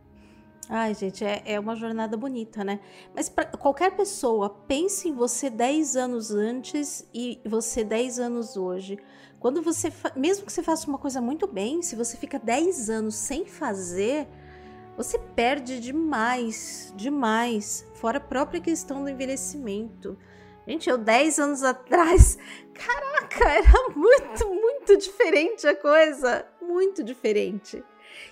Ai, gente, é, é uma jornada bonita, né? Mas para qualquer pessoa, pense em você 10 anos antes e você 10 anos hoje. Quando você, mesmo que você faça uma coisa muito bem, se você fica 10 anos sem fazer, você perde demais, demais. Fora a própria questão do envelhecimento. Gente, eu 10 anos atrás, *laughs* caraca, era muito, muito diferente a coisa. Muito diferente.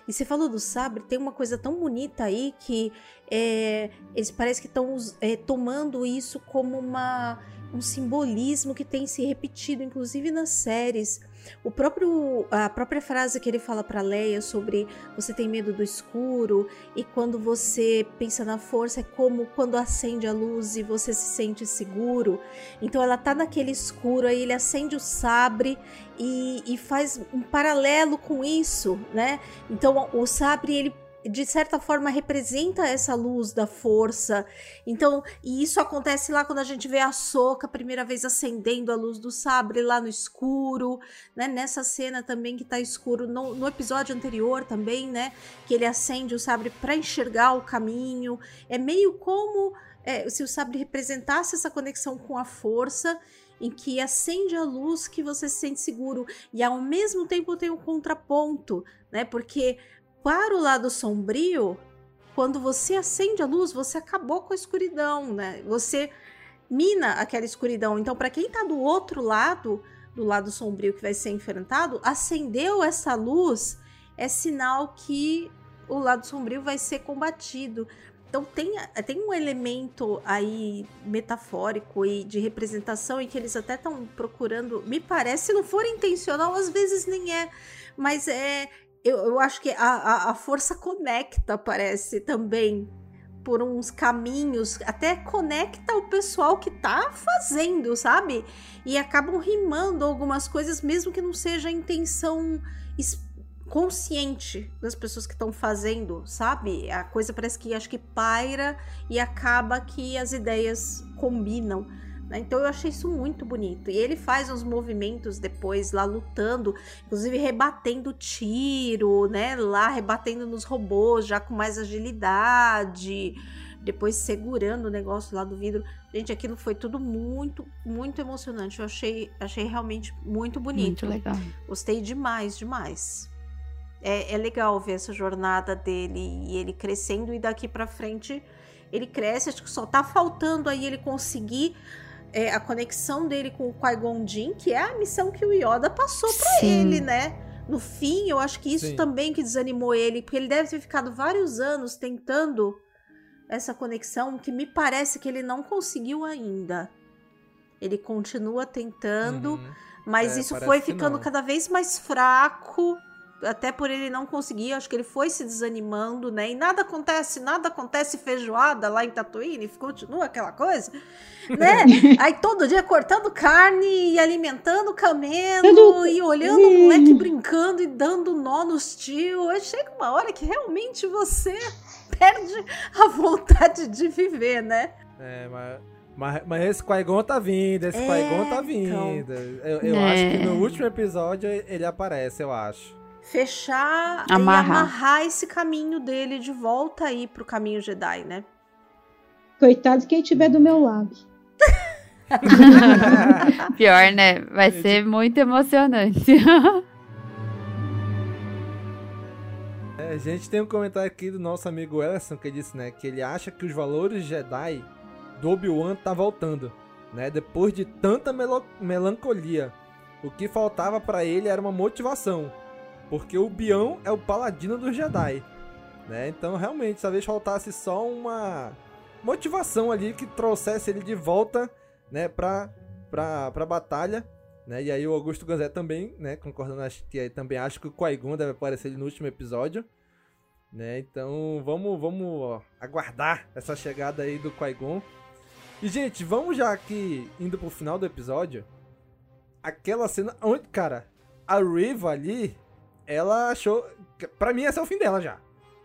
E você falou do sabre, tem uma coisa tão bonita aí que é, eles parece que estão é, tomando isso como uma, um simbolismo que tem se repetido, inclusive nas séries. O próprio a própria frase que ele fala para Leia sobre você tem medo do escuro e quando você pensa na força é como quando acende a luz e você se sente seguro. Então ela tá naquele escuro aí ele acende o sabre e, e faz um paralelo com isso, né? Então o sabre ele de certa forma representa essa luz da força. Então, e isso acontece lá quando a gente vê a Soca a primeira vez acendendo a luz do sabre lá no escuro, né? Nessa cena também que tá escuro no, no episódio anterior também, né? Que ele acende o sabre para enxergar o caminho. É meio como é, se o sabre representasse essa conexão com a força em que acende a luz que você se sente seguro e ao mesmo tempo tem um contraponto, né? Porque para o lado sombrio, quando você acende a luz, você acabou com a escuridão, né? Você mina aquela escuridão. Então, para quem está do outro lado, do lado sombrio que vai ser enfrentado, acendeu essa luz, é sinal que o lado sombrio vai ser combatido. Então tem, tem um elemento aí metafórico e de representação em que eles até estão procurando, me parece, se não for intencional, às vezes nem é, mas é eu, eu acho que a, a, a força conecta, parece, também por uns caminhos, até conecta o pessoal que tá fazendo, sabe? E acabam rimando algumas coisas, mesmo que não seja a intenção consciente das pessoas que estão fazendo, sabe? A coisa parece que acho que paira e acaba que as ideias combinam. Né? Então eu achei isso muito bonito. E ele faz uns movimentos depois lá lutando, inclusive rebatendo tiro, né? Lá rebatendo nos robôs, já com mais agilidade, depois segurando o negócio lá do vidro. Gente, aquilo foi tudo muito, muito emocionante. Eu achei, achei realmente muito bonito. Muito legal. Gostei demais, demais. É, é legal ver essa jornada dele e ele crescendo e daqui para frente ele cresce. Acho que só tá faltando aí ele conseguir é, a conexão dele com o Qui-Gon Jinn, que é a missão que o Yoda passou para ele, né? No fim, eu acho que isso Sim. também que desanimou ele, porque ele deve ter ficado vários anos tentando essa conexão que me parece que ele não conseguiu ainda. Ele continua tentando, uhum. mas é, isso foi ficando cada vez mais fraco até por ele não conseguir, acho que ele foi se desanimando, né? E nada acontece, nada acontece feijoada lá em Tatooine, continua aquela coisa, né? *laughs* Aí todo dia cortando carne e alimentando o camelo e olhando o moleque brincando e dando nó nos tio. Aí chega uma hora que realmente você *laughs* perde a vontade de viver, né? É, mas... Mas, mas esse Qui-Gon tá vindo, esse é, Qui-Gon tá vindo. Então... Eu, eu é. acho que no último episódio ele aparece, eu acho fechar amarrar. e amarrar esse caminho dele de volta aí pro caminho Jedi, né? Coitado quem tiver do meu lado. *laughs* Pior, né? Vai ser muito emocionante. é, a gente tem um comentário aqui do nosso amigo Ellison que disse, né, que ele acha que os valores Jedi do Obi-Wan tá voltando, né? Depois de tanta melancolia, o que faltava para ele era uma motivação porque o Bião é o paladino dos Jedi. Né? Então, realmente, talvez faltasse só uma motivação ali que trouxesse ele de volta né, pra, pra, pra batalha. Né? E aí o Augusto Ganzé também, né, concordando, acho que também acho que o Qui-Gon deve aparecer no último episódio. Né? Então, vamos, vamos ó, aguardar essa chegada aí do Qui-Gon. E, gente, vamos já aqui, indo pro final do episódio. Aquela cena onde, cara, a Riva ali, ela achou. Pra mim, esse é o fim dela já.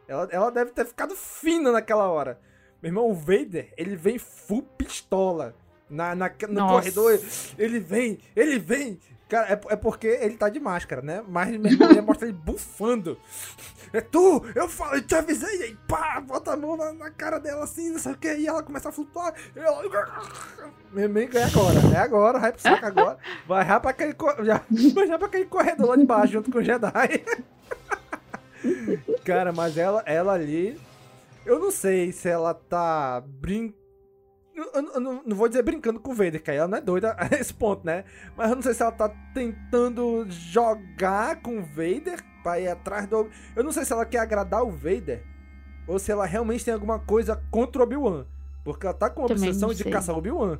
Ela, ela deve ter ficado fina naquela hora. Meu irmão, o Vader, ele vem full pistola. Na, na, no Nossa. corredor, ele vem, ele vem. Cara, é, é porque ele tá de máscara, né? Mas meu irmão, mostra ele bufando. É tu! Eu falei, te avisei! E aí, pá, bota a mão na, na, cara dela assim, não sei o que, e ela começa a flutuar. E ela... Meu é agora, é agora, vai pro saco *laughs* agora. Vai já pra aquele, já pra aquele corredor lá de baixo, junto com o Jedi. *laughs* Cara, mas ela, ela ali. Eu não sei se ela tá brincando eu, eu, não, não vou dizer brincando com o Vader, que aí ela não é doida *laughs* a esse ponto, né? Mas eu não sei se ela tá tentando jogar com o Vader pra ir atrás do. Eu não sei se ela quer agradar o Vader ou se ela realmente tem alguma coisa contra o Obi-Wan. Porque ela tá com a obsessão de caçar o Obi-Wan.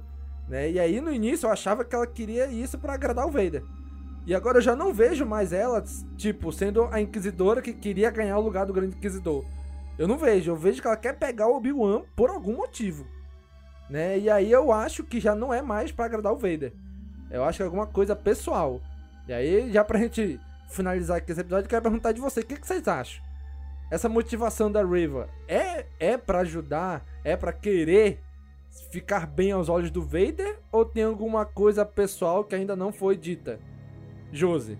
Né? E aí no início eu achava que ela queria isso para agradar o Vader. E agora eu já não vejo mais ela, tipo, sendo a Inquisidora que queria ganhar o lugar do Grande Inquisidor. Eu não vejo, eu vejo que ela quer pegar o Obi-Wan por algum motivo né? E aí eu acho que já não é mais para agradar o Vader. Eu acho que é alguma coisa pessoal. E aí, já pra gente finalizar aqui esse episódio, eu quero perguntar de você, o que, que vocês acham? Essa motivação da Riva é é para ajudar, é para querer ficar bem aos olhos do Vader ou tem alguma coisa pessoal que ainda não foi dita? Josi.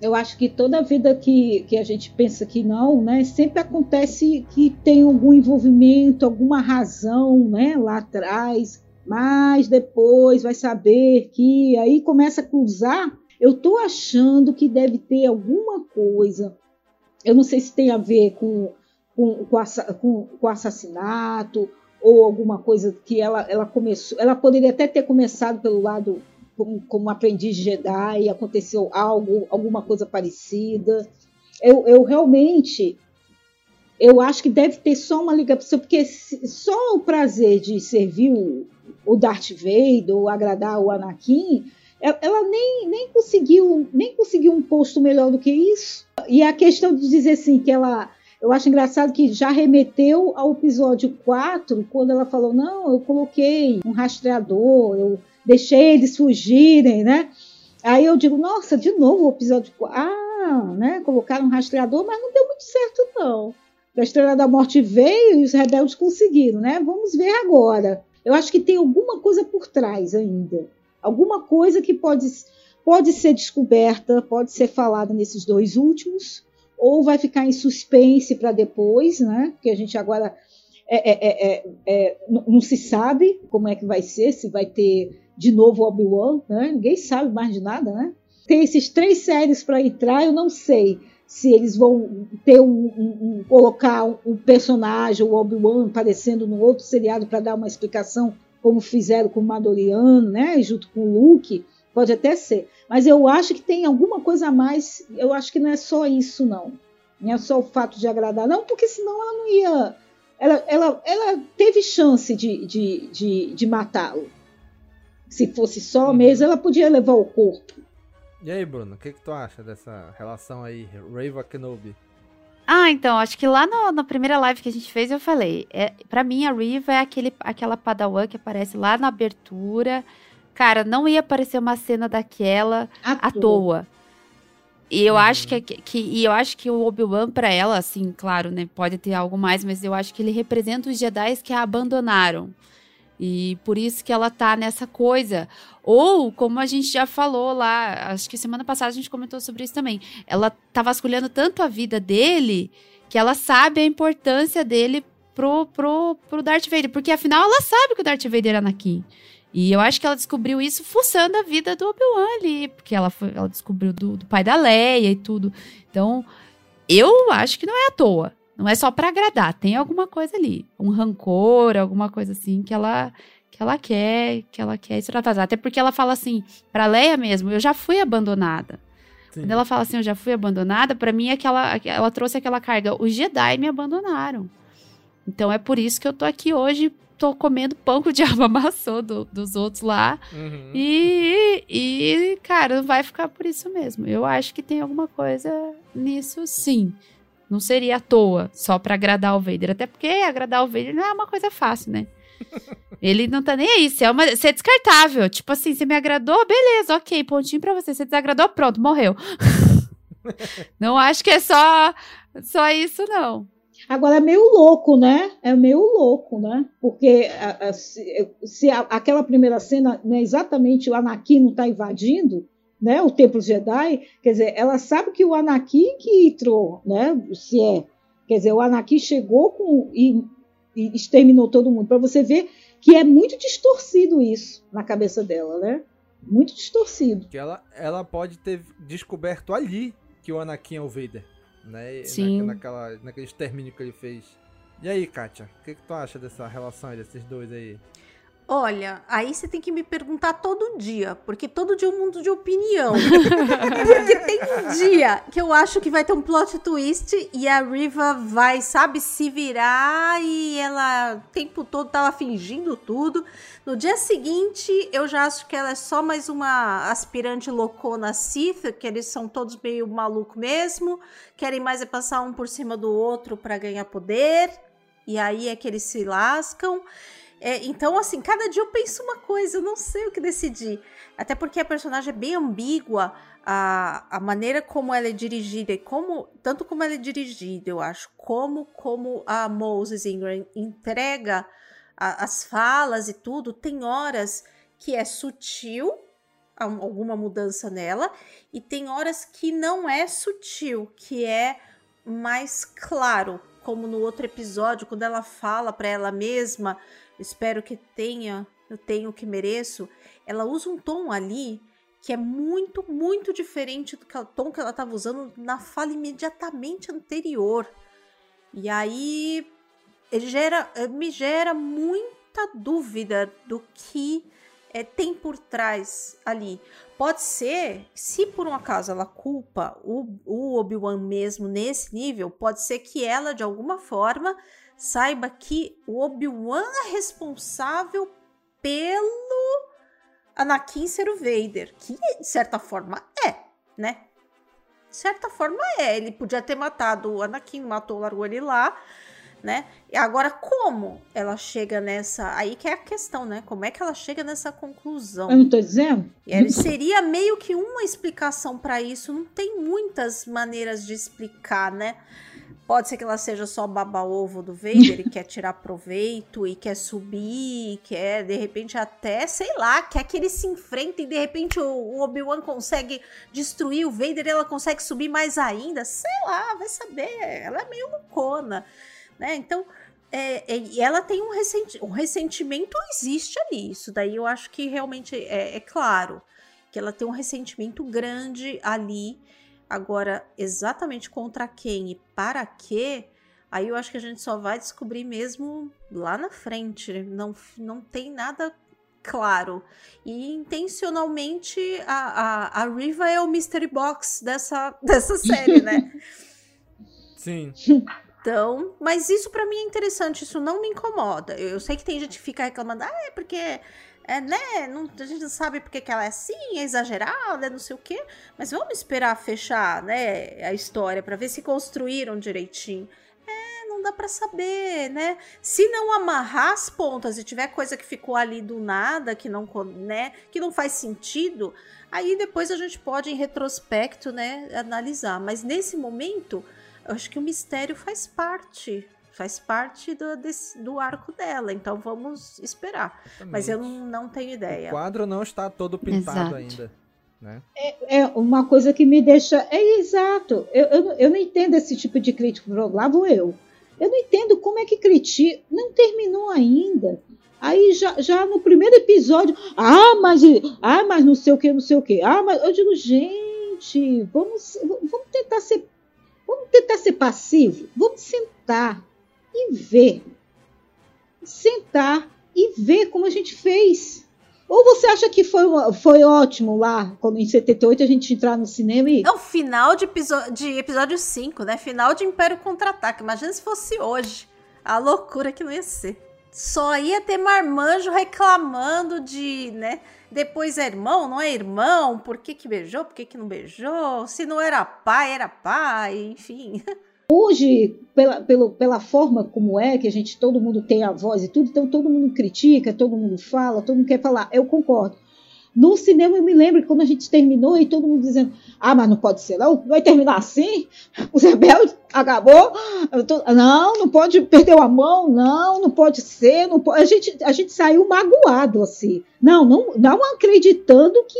Eu acho que toda vida que, que a gente pensa que não, né, sempre acontece que tem algum envolvimento, alguma razão, né, lá atrás, mas depois vai saber que aí começa a cruzar. Eu tô achando que deve ter alguma coisa. Eu não sei se tem a ver com com, com, com assassinato ou alguma coisa que ela, ela começou. Ela poderia até ter começado pelo lado como, como aprendiz Jedi, aconteceu algo, alguma coisa parecida. Eu, eu realmente eu acho que deve ter só uma ligação, porque só o prazer de servir o, o Darth Vader ou agradar o Anakin, ela nem, nem conseguiu nem conseguiu um posto melhor do que isso. E a questão de dizer assim que ela eu acho engraçado que já remeteu ao episódio 4, quando ela falou: Não, eu coloquei um rastreador, eu deixei eles fugirem, né? Aí eu digo, nossa, de novo o episódio 4. Ah, né? Colocaram um rastreador, mas não deu muito certo, não. A Estrela da Morte veio e os rebeldes conseguiram, né? Vamos ver agora. Eu acho que tem alguma coisa por trás ainda. Alguma coisa que pode, pode ser descoberta, pode ser falada nesses dois últimos, ou vai ficar em suspense para depois, né? Porque a gente agora é, é, é, é não se sabe como é que vai ser, se vai ter de novo Obi-Wan, né? Ninguém sabe mais de nada, né? Tem esses três séries para entrar, eu não sei se eles vão ter um, um, um colocar um personagem, o Obi-Wan aparecendo no outro seriado para dar uma explicação, como fizeram com o Mandaloriano, né? Junto com o Luke, pode até ser. Mas eu acho que tem alguma coisa a mais. Eu acho que não é só isso, não. Não é só o fato de agradar, não, porque senão ela não ia. Ela, ela, ela teve chance de, de, de, de matá-lo. Se fosse só mesmo, ela podia levar o corpo. E aí, Bruno, o que, que tu acha dessa relação aí, Reva Kenobi? Ah, então, acho que lá no, na primeira live que a gente fez, eu falei. É, para mim, a Riva é aquele, aquela padawan que aparece lá na abertura. Cara, não ia aparecer uma cena daquela à, à toa. E eu uhum. acho que, que, e eu acho que o Obi-Wan para ela, assim, claro, né, pode ter algo mais, mas eu acho que ele representa os Jedi que a abandonaram. E por isso que ela tá nessa coisa. Ou, como a gente já falou lá, acho que semana passada a gente comentou sobre isso também. Ela tá vasculhando tanto a vida dele que ela sabe a importância dele pro, pro, pro Darth Vader. Porque afinal ela sabe que o Darth Vader era Anakin. E eu acho que ela descobriu isso fuçando a vida do Obi-Wan ali. Porque ela, foi, ela descobriu do, do pai da Leia e tudo. Então, eu acho que não é à toa. Não é só para agradar, tem alguma coisa ali, um rancor, alguma coisa assim que ela que ela quer, que ela quer extravasar. Até porque ela fala assim, para Leia mesmo, eu já fui abandonada. Sim. Quando ela fala assim, eu já fui abandonada, para mim é que ela, ela trouxe aquela carga, os Jedi me abandonaram. Então é por isso que eu tô aqui hoje, tô comendo pão que o *laughs* diabo amassou do, dos outros lá. Uhum. E, e, cara, vai ficar por isso mesmo. Eu acho que tem alguma coisa nisso, sim. Não seria à toa, só para agradar o Vader. Até porque agradar o Vader não é uma coisa fácil, né? *laughs* Ele não tá nem aí. Você é, uma, você é descartável. Tipo assim, você me agradou, beleza, ok, pontinho pra você. Você desagradou, pronto, morreu. *laughs* não acho que é só, só isso, não. Agora é meio louco, né? É meio louco, né? Porque a, a, se, se a, aquela primeira cena não é exatamente o Anakin não tá invadindo, né, o Templo Jedi, quer dizer, ela sabe que o Anakin que entrou, né, se é, quer dizer, o Anakin chegou com e, e exterminou todo mundo, para você ver que é muito distorcido isso na cabeça dela, né? Muito distorcido. Que ela, ela pode ter descoberto ali que o Anakin é o Vader, né? Sim. Na, naquela, naquele extermínio que ele fez. E aí, Kátia, o que, que tu acha dessa relação desses dois aí? Olha, aí você tem que me perguntar todo dia, porque todo dia é um mundo de opinião. *laughs* porque tem um dia que eu acho que vai ter um plot twist e a Riva vai, sabe, se virar e ela o tempo todo tava fingindo tudo. No dia seguinte, eu já acho que ela é só mais uma aspirante loucona Sith, que eles são todos meio maluco mesmo, querem mais é passar um por cima do outro para ganhar poder. E aí é que eles se lascam. É, então, assim, cada dia eu penso uma coisa, eu não sei o que decidir. Até porque a personagem é bem ambígua, a, a maneira como ela é dirigida, e como, tanto como ela é dirigida, eu acho, como, como a Moses Ingram entrega a, as falas e tudo, tem horas que é sutil, alguma mudança nela, e tem horas que não é sutil, que é mais claro, como no outro episódio, quando ela fala para ela mesma espero que tenha, eu tenho o que mereço, ela usa um tom ali que é muito, muito diferente do tom que ela estava usando na fala imediatamente anterior. E aí gera, eh, me gera muita dúvida do que é, tem por trás ali. Pode ser, se por um acaso ela culpa o, o Obi-Wan mesmo nesse nível, pode ser que ela, de alguma forma, saiba que o Obi-Wan é responsável pelo Anakin ser o Vader, que de certa forma é, né? De certa forma é. Ele podia ter matado o Anakin, matou, largou ele lá. né? E agora como ela chega nessa, aí que é a questão, né? Como é que ela chega nessa conclusão? Eu não tô dizendo? E seria meio que uma explicação para isso, não tem muitas maneiras de explicar, né? Pode ser que ela seja só baba-ovo do Vader e *laughs* quer tirar proveito e quer subir, quer de repente até, sei lá, quer que eles se enfrentem e de repente o Obi-Wan consegue destruir o Vader e ela consegue subir mais ainda. Sei lá, vai saber. Ela é meio loucona, né? Então, é, é, ela tem um, ressenti um ressentimento, existe ali. Isso daí eu acho que realmente é, é claro que ela tem um ressentimento grande ali Agora, exatamente contra quem e para quê, aí eu acho que a gente só vai descobrir mesmo lá na frente. Não, não tem nada claro. E intencionalmente a, a, a Riva é o mystery box dessa, *laughs* dessa série, né? Sim. Então, mas isso para mim é interessante, isso não me incomoda. Eu, eu sei que tem gente que fica reclamando, ah, é porque é, né? Não, a gente não sabe porque que ela é assim, é exagerada, é não sei o quê. Mas vamos esperar fechar, né, a história para ver se construíram direitinho. É, não dá para saber, né? Se não amarrar as pontas e tiver coisa que ficou ali do nada, que não, né, que não faz sentido, aí depois a gente pode em retrospecto, né, analisar. Mas nesse momento, eu acho que o mistério faz parte faz parte do, desse, do arco dela, então vamos esperar. Exatamente. Mas eu não, não tenho ideia. O quadro não está todo pintado Exato. ainda. Né? É, é, uma coisa que me deixa. É exato. Eu, eu, eu não entendo esse tipo de crítico. Lá vou eu. Eu não entendo como é que critica. Não terminou ainda. Aí já, já no primeiro episódio. Ah, mas. Ah, mas não sei o que, não sei o que. Ah, mas. Eu digo, gente, vamos, vamos tentar ser. Vamos tentar ser passivo. Vamos sentar e ver. Sentar e ver como a gente fez. Ou você acha que foi, foi ótimo lá, quando em 78 a gente entrar no cinema e. É o final de, de episódio 5, né? Final de Império Contra-Ataque. Imagina se fosse hoje. A loucura que não ia ser. Só ia ter marmanjo reclamando de, né? Depois é irmão, não é irmão? Por que, que beijou? Por que, que não beijou? Se não era pai, era pai, enfim. *laughs* Hoje, pela, pela, forma como é, que a gente, todo mundo tem a voz e tudo, então todo mundo critica, todo mundo fala, todo mundo quer falar. Eu concordo. No cinema eu me lembro que quando a gente terminou e todo mundo dizendo, ah, mas não pode ser não, vai terminar assim? *laughs* Os rebeldes acabou? Tô... não, não pode perder a mão, não, não pode ser, não pode... A, gente, a gente saiu magoado assim. Não, não, não acreditando que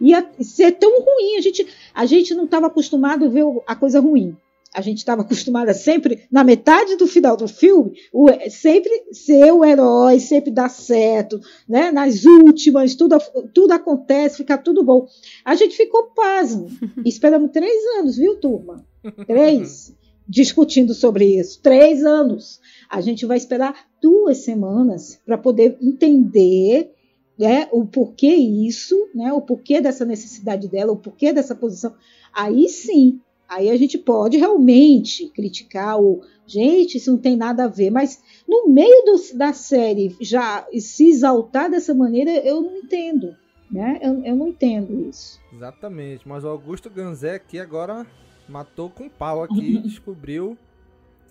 ia ser tão ruim. A gente, a gente não estava acostumado a ver a coisa ruim a gente estava acostumada sempre, na metade do final do filme, o, sempre ser o herói, sempre dar certo, né? Nas últimas, tudo, tudo acontece, fica tudo bom. A gente ficou pasmo. *laughs* Esperamos três anos, viu, turma? Três. *laughs* discutindo sobre isso. Três anos. A gente vai esperar duas semanas para poder entender né, o porquê isso, né, o porquê dessa necessidade dela, o porquê dessa posição. Aí sim, Aí a gente pode realmente criticar o gente, isso não tem nada a ver, mas no meio do, da série já se exaltar dessa maneira, eu não entendo. Né? Eu, eu não entendo isso. Exatamente, mas o Augusto Ganzé aqui agora matou com pau aqui e *laughs* descobriu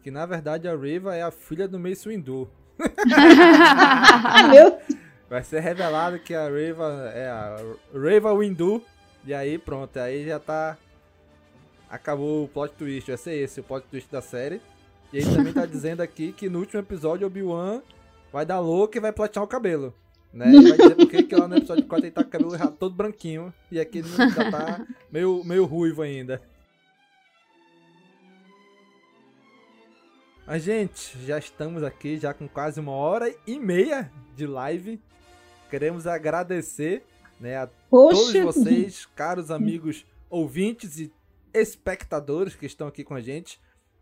que na verdade a Riva é a filha do Mace Windu. *laughs* Vai ser revelado que a Riva é a Riva Windu. E aí pronto, aí já tá acabou o plot twist, vai ser esse, o plot twist da série. E ele também tá *laughs* dizendo aqui que no último episódio Obi-Wan vai dar louco e vai platear o cabelo. Né? *laughs* Ele vai dizer porque que lá no episódio 4 ele tá com o cabelo todo branquinho e aqui ele já tá meio, meio ruivo ainda. Mas, gente, já estamos aqui já com quase uma hora e meia de live. Queremos agradecer né, a Poxa. todos vocês, *laughs* caros amigos ouvintes e espectadores que estão aqui com a gente.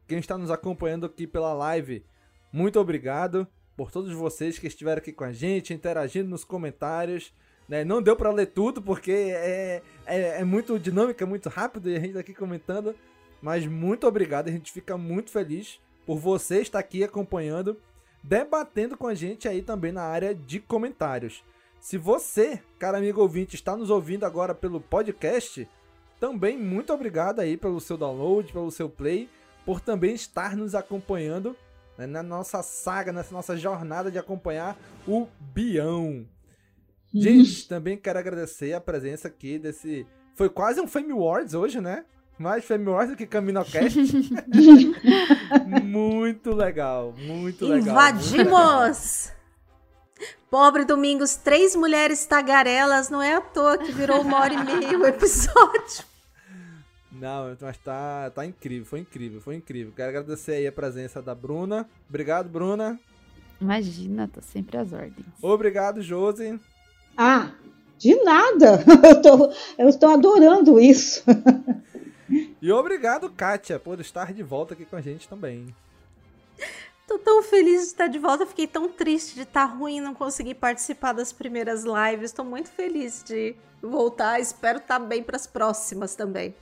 Quem está nos acompanhando aqui pela live, muito obrigado por todos vocês que estiveram aqui com a gente, interagindo nos comentários. Né? Não deu para ler tudo porque é, é, é muito dinâmico, é muito rápido e a gente tá aqui comentando. Mas muito obrigado, a gente fica muito feliz por você estar aqui acompanhando, debatendo com a gente aí também na área de comentários. Se você, cara amigo ouvinte, está nos ouvindo agora pelo podcast, também muito obrigado aí pelo seu download, pelo seu play, por também estar nos acompanhando né, na nossa saga, nessa nossa jornada de acompanhar o Bião. Gente, também quero agradecer a presença aqui desse. Foi quase um Fame Awards hoje, né? Mais Fame Awards do que CaminoCast. *laughs* muito legal, muito legal. Invadimos! Pobre Domingos, três mulheres tagarelas, não é à toa que virou uma hora e meia o episódio. Não, mas tá, tá incrível, foi incrível, foi incrível. Quero agradecer aí a presença da Bruna. Obrigado, Bruna. Imagina, tô sempre às ordens. Obrigado, Josi. Ah, de nada. *laughs* Eu tô, eu estou adorando isso. E obrigado, Kátia, por estar de volta aqui com a gente também. Tô tão feliz de estar de volta, fiquei tão triste de estar ruim não conseguir participar das primeiras lives. Tô muito feliz de voltar, espero estar bem para as próximas também.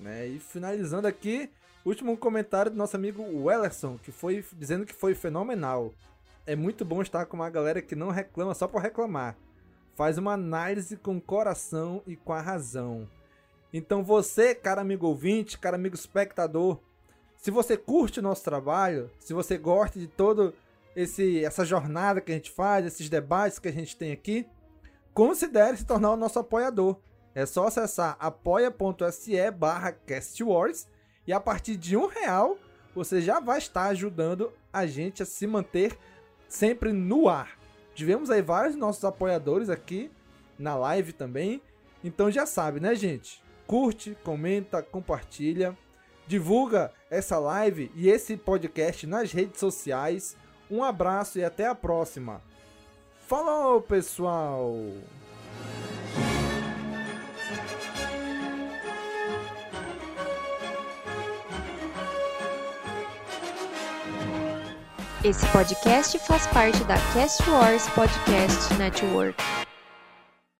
Né? E finalizando aqui, último comentário do nosso amigo Wellerson, que foi dizendo que foi fenomenal. É muito bom estar com uma galera que não reclama só por reclamar. Faz uma análise com coração e com a razão. Então você, cara amigo ouvinte, cara amigo espectador, se você curte o nosso trabalho, se você gosta de todo esse essa jornada que a gente faz, esses debates que a gente tem aqui, considere se tornar o nosso apoiador. É só acessar apoia.se barra castwars e a partir de um real você já vai estar ajudando a gente a se manter sempre no ar. Tivemos aí vários nossos apoiadores aqui na live também. Então já sabe, né, gente? Curte, comenta, compartilha, divulga essa live e esse podcast nas redes sociais. Um abraço e até a próxima. Falou, pessoal! Esse podcast faz parte da Cast Wars Podcast Network.